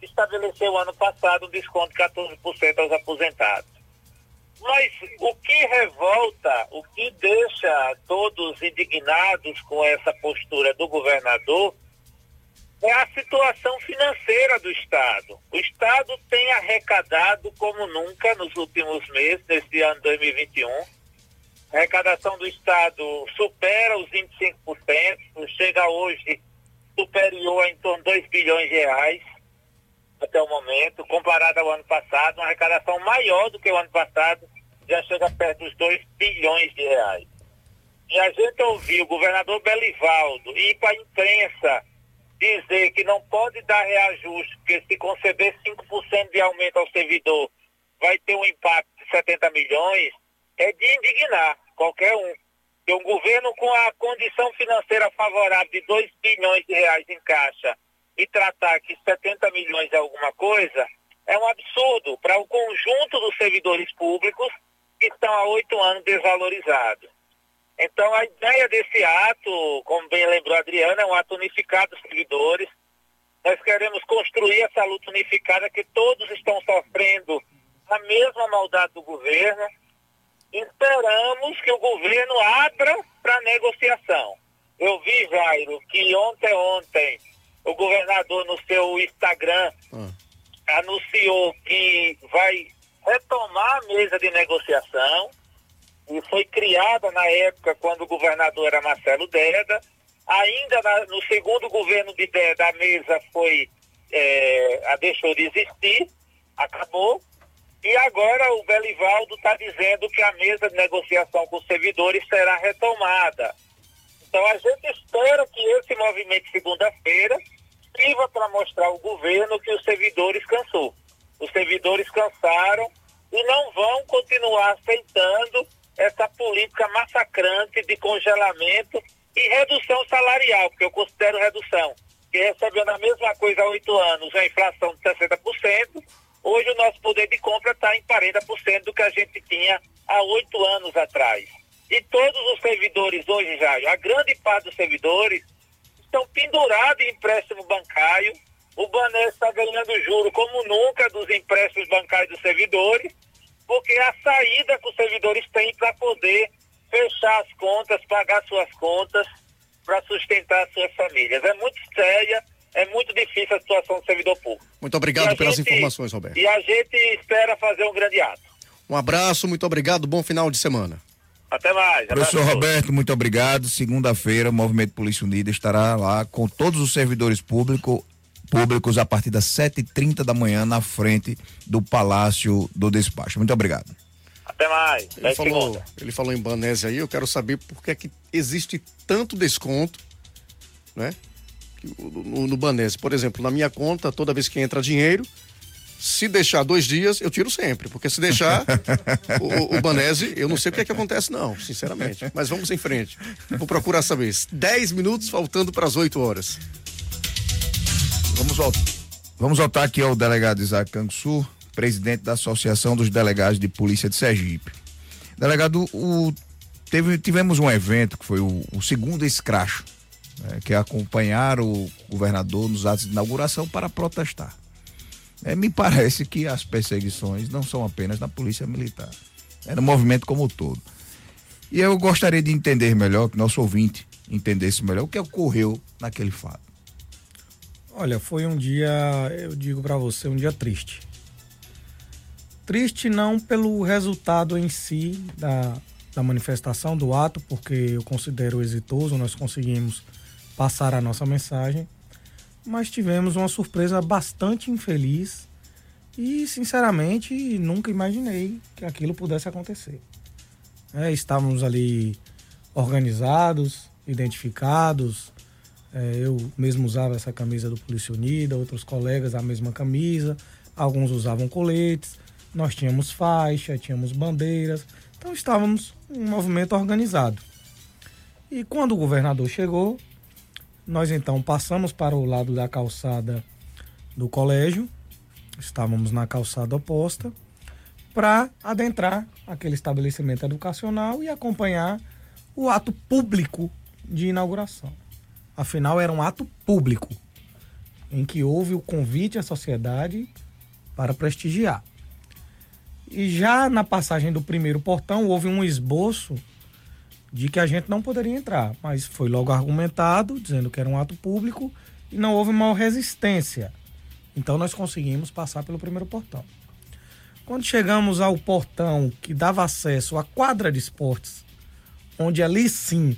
estabeleceu ano passado um desconto de 14% aos aposentados. Mas o que revolta, o que deixa todos indignados com essa postura do governador é a situação financeira do Estado. O Estado tem arrecadado como nunca nos últimos meses, neste ano 2021 a arrecadação do Estado supera os 25%, chega hoje superior a em torno de 2 bilhões de reais até o momento, comparado ao ano passado, uma arrecadação maior do que o ano passado, já chega perto dos 2 bilhões de reais. E a gente ouviu o governador Belivaldo ir para a imprensa dizer que não pode dar reajuste, porque se conceber 5% de aumento ao servidor vai ter um impacto de 70 milhões, é de indignar qualquer um. Que um governo com a condição financeira favorável de 2 bilhões de reais em caixa e tratar que 70 milhões é alguma coisa, é um absurdo para o conjunto dos servidores públicos que estão há oito anos desvalorizados. Então, a ideia desse ato, como bem lembrou a Adriana, é um ato unificado dos servidores. Nós queremos construir essa luta unificada que todos estão sofrendo a mesma maldade do governo esperamos que o governo abra para negociação. Eu vi, Jairo, que ontem, ontem, o governador no seu Instagram ah. anunciou que vai retomar a mesa de negociação e foi criada na época quando o governador era Marcelo Deda. Ainda na, no segundo governo de Deda, a mesa foi, é, a deixou de existir, acabou. E agora o Belivaldo está dizendo que a mesa de negociação com os servidores será retomada. Então a gente espera que esse movimento segunda-feira sirva para mostrar ao governo que os servidores cansou. Os servidores cansaram e não vão continuar aceitando essa política massacrante de congelamento e redução salarial, porque eu considero redução, que recebendo a mesma coisa há oito anos, a inflação de 60%, Hoje o nosso poder de compra está em 40% do que a gente tinha há oito anos atrás. E todos os servidores hoje já, a grande parte dos servidores estão pendurados em empréstimo bancário. O Bané está ganhando juro como nunca dos empréstimos bancários dos servidores, porque é a saída que os servidores têm para poder fechar as contas, pagar suas contas, para sustentar suas famílias. É muito séria é muito difícil a situação do servidor público. Muito obrigado pelas gente, informações, Roberto. E a gente espera fazer um grande ato. Um abraço, muito obrigado, bom final de semana. Até mais. Professor Roberto, muito obrigado. Segunda-feira, o Movimento Polícia Unida estará lá com todos os servidores públicos públicos a partir das 7h30 da manhã na frente do Palácio do Despacho. Muito obrigado. Até mais. Ele falou, ele falou em Banese aí, eu quero saber por que é que existe tanto desconto, né? No, no Banese. Por exemplo, na minha conta, toda vez que entra dinheiro, se deixar dois dias, eu tiro sempre. Porque se deixar <laughs> o, o Banese, eu não sei o que é que acontece, não, sinceramente. Mas vamos em frente. Vou procurar saber. Dez minutos faltando para as oito horas. Vamos voltar. Vamos voltar aqui ao delegado Isaac Canguçu, presidente da Associação dos Delegados de Polícia de Sergipe. Delegado, o, teve, tivemos um evento que foi o, o segundo escracho, né, que é acompanhar o governador nos atos de inauguração para protestar. É, me parece que as perseguições não são apenas na Polícia Militar, é no movimento como um todo. E eu gostaria de entender melhor, que nosso ouvinte entendesse melhor o que ocorreu naquele fato. Olha, foi um dia, eu digo para você, um dia triste. Triste não pelo resultado em si da, da manifestação, do ato, porque eu considero exitoso, nós conseguimos passar a nossa mensagem, mas tivemos uma surpresa bastante infeliz e, sinceramente, nunca imaginei que aquilo pudesse acontecer. É, estávamos ali organizados, identificados. É, eu mesmo usava essa camisa do Polícia Unida, outros colegas a mesma camisa, alguns usavam coletes nós tínhamos faixa, tínhamos bandeiras, então estávamos um movimento organizado. E quando o governador chegou, nós então passamos para o lado da calçada do colégio, estávamos na calçada oposta, para adentrar aquele estabelecimento educacional e acompanhar o ato público de inauguração. Afinal, era um ato público, em que houve o convite à sociedade para prestigiar. E já na passagem do primeiro portão houve um esboço de que a gente não poderia entrar, mas foi logo argumentado, dizendo que era um ato público e não houve maior resistência. Então nós conseguimos passar pelo primeiro portão. Quando chegamos ao portão que dava acesso à quadra de esportes, onde ali sim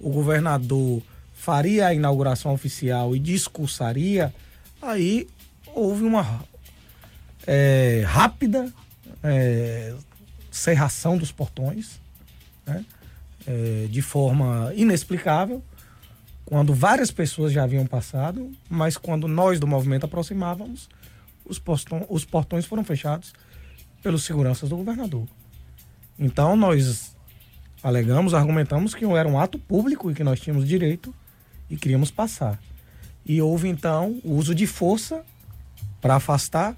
o governador faria a inauguração oficial e discursaria, aí houve uma é, rápida é, serração dos portões, né? É, de forma inexplicável, quando várias pessoas já haviam passado, mas quando nós do movimento aproximávamos, os, postões, os portões foram fechados pelos seguranças do governador. Então nós alegamos, argumentamos que era um ato público e que nós tínhamos direito e queríamos passar. E houve então o uso de força para afastar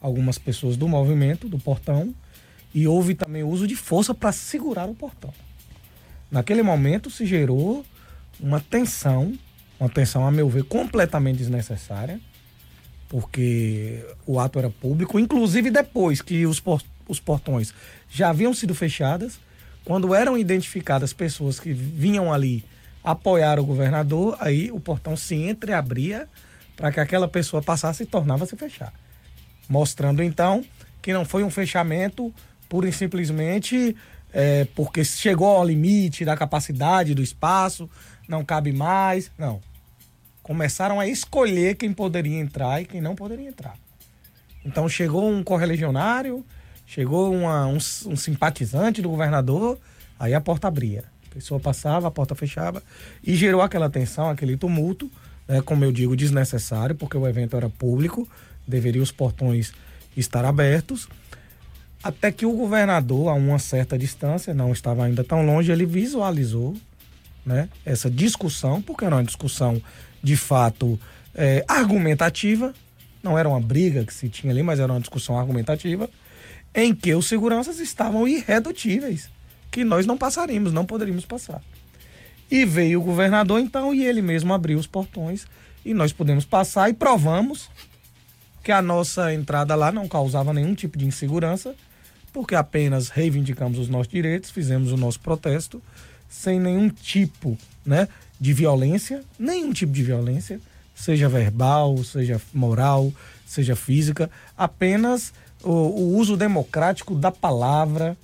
algumas pessoas do movimento, do portão, e houve também o uso de força para segurar o portão. Naquele momento se gerou uma tensão, uma tensão, a meu ver, completamente desnecessária, porque o ato era público, inclusive depois que os, os portões já haviam sido fechados, quando eram identificadas pessoas que vinham ali apoiar o governador, aí o portão se entreabria para que aquela pessoa passasse e tornava-se fechar. Mostrando então que não foi um fechamento pura e simplesmente é, porque chegou ao limite da capacidade do espaço, não cabe mais. Não. Começaram a escolher quem poderia entrar e quem não poderia entrar. Então chegou um correligionário, chegou uma, um, um simpatizante do governador, aí a porta abria. A pessoa passava, a porta fechava e gerou aquela tensão, aquele tumulto, né, como eu digo, desnecessário, porque o evento era público, deveriam os portões estar abertos, até que o governador, a uma certa distância, não estava ainda tão longe, ele visualizou né, essa discussão, porque era uma discussão de fato é, argumentativa, não era uma briga que se tinha ali, mas era uma discussão argumentativa, em que os seguranças estavam irredutíveis, que nós não passaríamos, não poderíamos passar. E veio o governador então e ele mesmo abriu os portões e nós pudemos passar e provamos que a nossa entrada lá não causava nenhum tipo de insegurança, porque apenas reivindicamos os nossos direitos, fizemos o nosso protesto sem nenhum tipo né, de violência, nenhum tipo de violência, seja verbal, seja moral, seja física, apenas o, o uso democrático da palavra,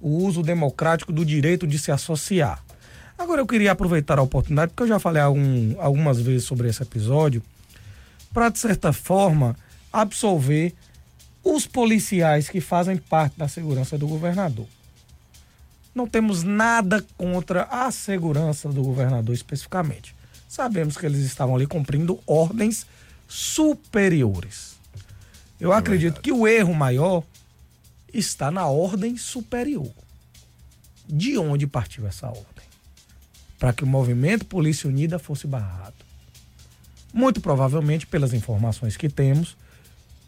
o uso democrático do direito de se associar. Agora eu queria aproveitar a oportunidade, porque eu já falei algum, algumas vezes sobre esse episódio, para, de certa forma, absolver os policiais que fazem parte da segurança do governador. Não temos nada contra a segurança do governador especificamente. Sabemos que eles estavam ali cumprindo ordens superiores. Eu é acredito verdade. que o erro maior está na ordem superior. De onde partiu essa ordem? Para que o movimento Polícia Unida fosse barrado. Muito provavelmente, pelas informações que temos,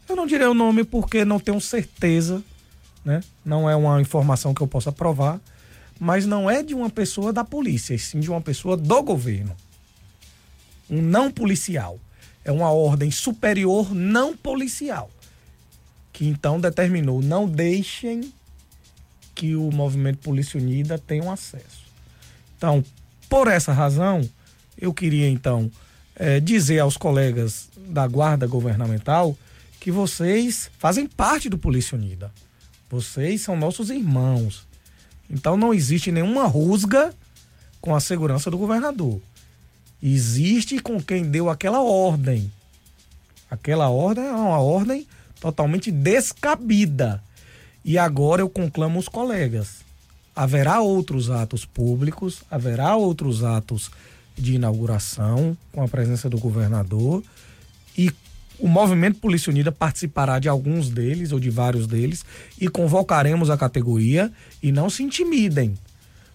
eu não direi o nome porque não tenho certeza, né? Não é uma informação que eu possa provar, mas não é de uma pessoa da polícia, e sim de uma pessoa do governo. Um não policial. É uma ordem superior não policial. Que então determinou: não deixem que o movimento Polícia Unida tenha um acesso. Então, por essa razão, eu queria então é, dizer aos colegas da Guarda Governamental que vocês fazem parte do Polícia Unida. Vocês são nossos irmãos. Então não existe nenhuma rusga com a segurança do governador. Existe com quem deu aquela ordem. Aquela ordem é uma ordem totalmente descabida. E agora eu conclamo os colegas. Haverá outros atos públicos, haverá outros atos de inauguração com a presença do governador e o movimento Polícia Unida participará de alguns deles ou de vários deles e convocaremos a categoria e não se intimidem.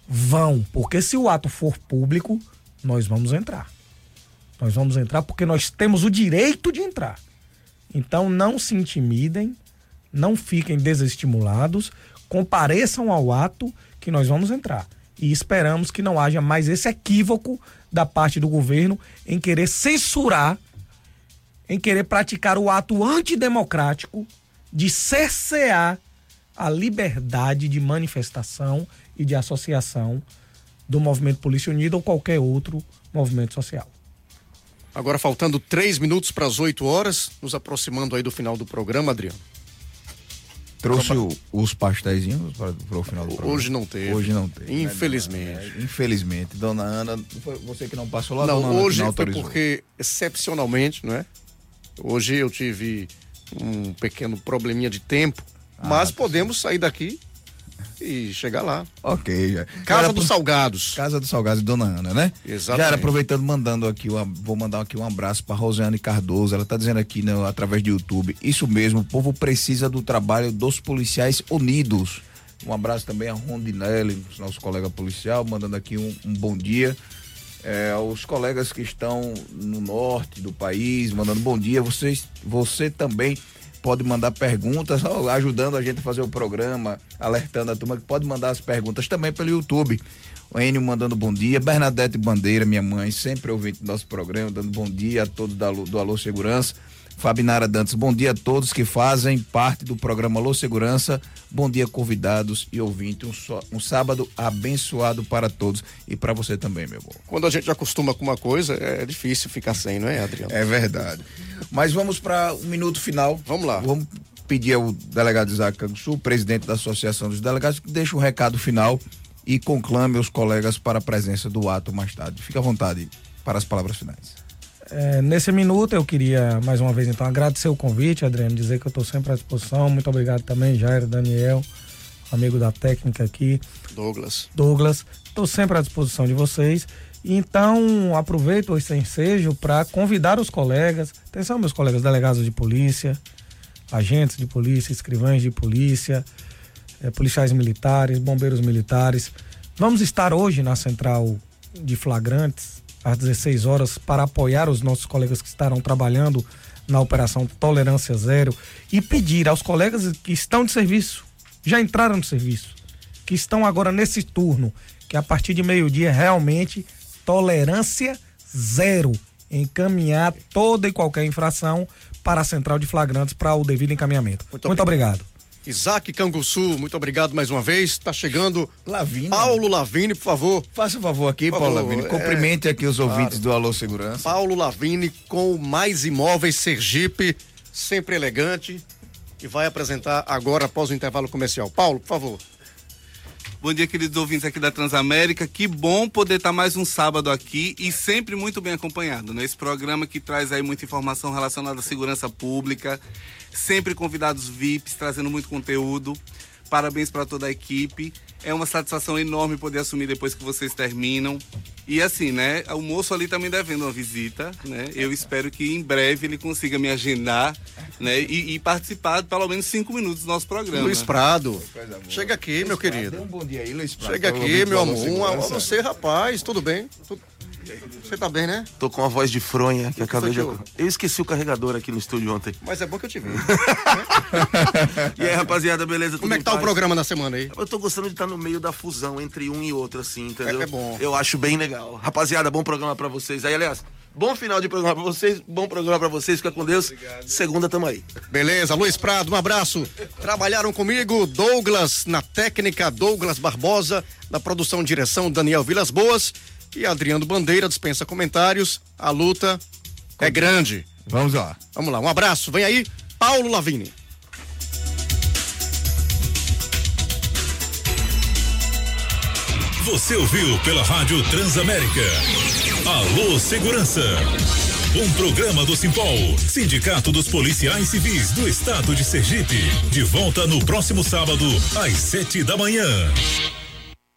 Vão, porque se o ato for público, nós vamos entrar. Nós vamos entrar porque nós temos o direito de entrar. Então não se intimidem, não fiquem desestimulados, compareçam ao ato que nós vamos entrar. E esperamos que não haja mais esse equívoco da parte do governo em querer censurar, em querer praticar o ato antidemocrático de cercear a liberdade de manifestação e de associação do movimento Polícia Unida ou qualquer outro movimento social. Agora faltando três minutos para as 8 horas, nos aproximando aí do final do programa, Adriano. Trouxe o, os pastéis para o final do programa. Hoje não teve. Hoje não teve. Infelizmente. É, infelizmente. Dona Ana, foi você que não passou lá? Não, hoje não foi porque, excepcionalmente, não é? Hoje eu tive um pequeno probleminha de tempo, ah, mas tá podemos sair daqui e chegar lá. Ok, já. Casa dos Salgados. Casa dos Salgados de Dona Ana, né? Exatamente. Já era aproveitando, mandando aqui, uma, vou mandar aqui um abraço para Rosiane Cardoso. Ela tá dizendo aqui né, através do YouTube. Isso mesmo, o povo precisa do trabalho dos policiais unidos. Um abraço também a Rondinelli, nosso colega policial, mandando aqui um, um bom dia. É, aos colegas que estão no norte do país, mandando bom dia. Vocês, você também pode mandar perguntas, ajudando a gente a fazer o programa, alertando a turma que pode mandar as perguntas também pelo YouTube. O Enio mandando bom dia, Bernadette Bandeira, minha mãe, sempre ouvinte do nosso programa, dando bom dia a todos do Alô Segurança. Fabinara Dantas, bom dia a todos que fazem parte do programa Alô Segurança. Bom dia, convidados e ouvintes. Um, só, um sábado abençoado para todos e para você também, meu bom. Quando a gente acostuma com uma coisa, é difícil ficar sem, não é, Adriano? É verdade. Mas vamos para o um minuto final. Vamos lá. Vamos pedir ao delegado Isaac Canguçu, presidente da Associação dos Delegados, que deixe o um recado final e conclame os colegas para a presença do ato mais tarde. Fique à vontade para as palavras finais. É, nesse minuto eu queria mais uma vez então agradecer o convite, Adriano, dizer que eu estou sempre à disposição. Muito obrigado também, Jair, Daniel, amigo da técnica aqui. Douglas. Douglas, estou sempre à disposição de vocês. Então, aproveito esse ensejo para convidar os colegas, atenção, meus colegas delegados de polícia, agentes de polícia, escrivães de polícia, é, policiais militares, bombeiros militares. Vamos estar hoje na central de flagrantes às 16 horas para apoiar os nossos colegas que estarão trabalhando na operação Tolerância Zero e pedir aos colegas que estão de serviço, já entraram no serviço, que estão agora nesse turno, que a partir de meio-dia realmente tolerância zero, encaminhar toda e qualquer infração para a central de flagrantes para o devido encaminhamento. Muito, Muito obrigado. Isaac Canguçu, muito obrigado mais uma vez. Está chegando Lavini. Paulo Lavini, por favor. Faça um favor aqui, Paulo favor. Lavini. Cumprimente é, aqui os ouvintes claro. do Alô Segurança. Paulo Lavini com Mais Imóveis Sergipe, sempre elegante, e vai apresentar agora após o intervalo comercial. Paulo, por favor. Bom dia, queridos ouvintes aqui da Transamérica. Que bom poder estar mais um sábado aqui e sempre muito bem acompanhado, né? Esse programa que traz aí muita informação relacionada à segurança pública, sempre convidados VIPs, trazendo muito conteúdo. Parabéns para toda a equipe. É uma satisfação enorme poder assumir depois que vocês terminam. E assim, né? O moço ali também devendo uma visita, né? Eu espero que em breve ele consiga me agendar, né? E, e participar de pelo menos cinco minutos do nosso programa. Luiz Prado. Chega aqui, meu querido. Um bom dia aí, Luiz Prado. Chega aqui, meu amor. Um a você, rapaz. Tudo bem? Tudo... Você tá bem, né? Tô com a voz de fronha que acabei de. que Eu esqueci o carregador aqui no estúdio ontem. Mas é bom que eu te vi. <laughs> E aí, rapaziada, beleza? Como é que tá em o paz? programa na semana aí? Eu tô gostando de estar no meio da fusão entre um e outro, assim, entendeu? É- é bom. Eu acho bem legal. Rapaziada, bom programa pra vocês. Aí, aliás, bom final de programa pra vocês, bom programa pra vocês, fica com Deus. Segunda tamo aí. Beleza, Luiz Prado, um abraço. Trabalharam comigo Douglas na técnica, Douglas Barbosa, na produção e direção, Daniel Vilas Boas e Adriano Bandeira dispensa comentários. A luta é grande. Vamos lá. Vamos lá, um abraço. Vem aí, Paulo Lavini. Você ouviu pela Rádio Transamérica. Alô Segurança. Um programa do Simpol, Sindicato dos Policiais Civis do Estado de Sergipe. De volta no próximo sábado, às sete da manhã.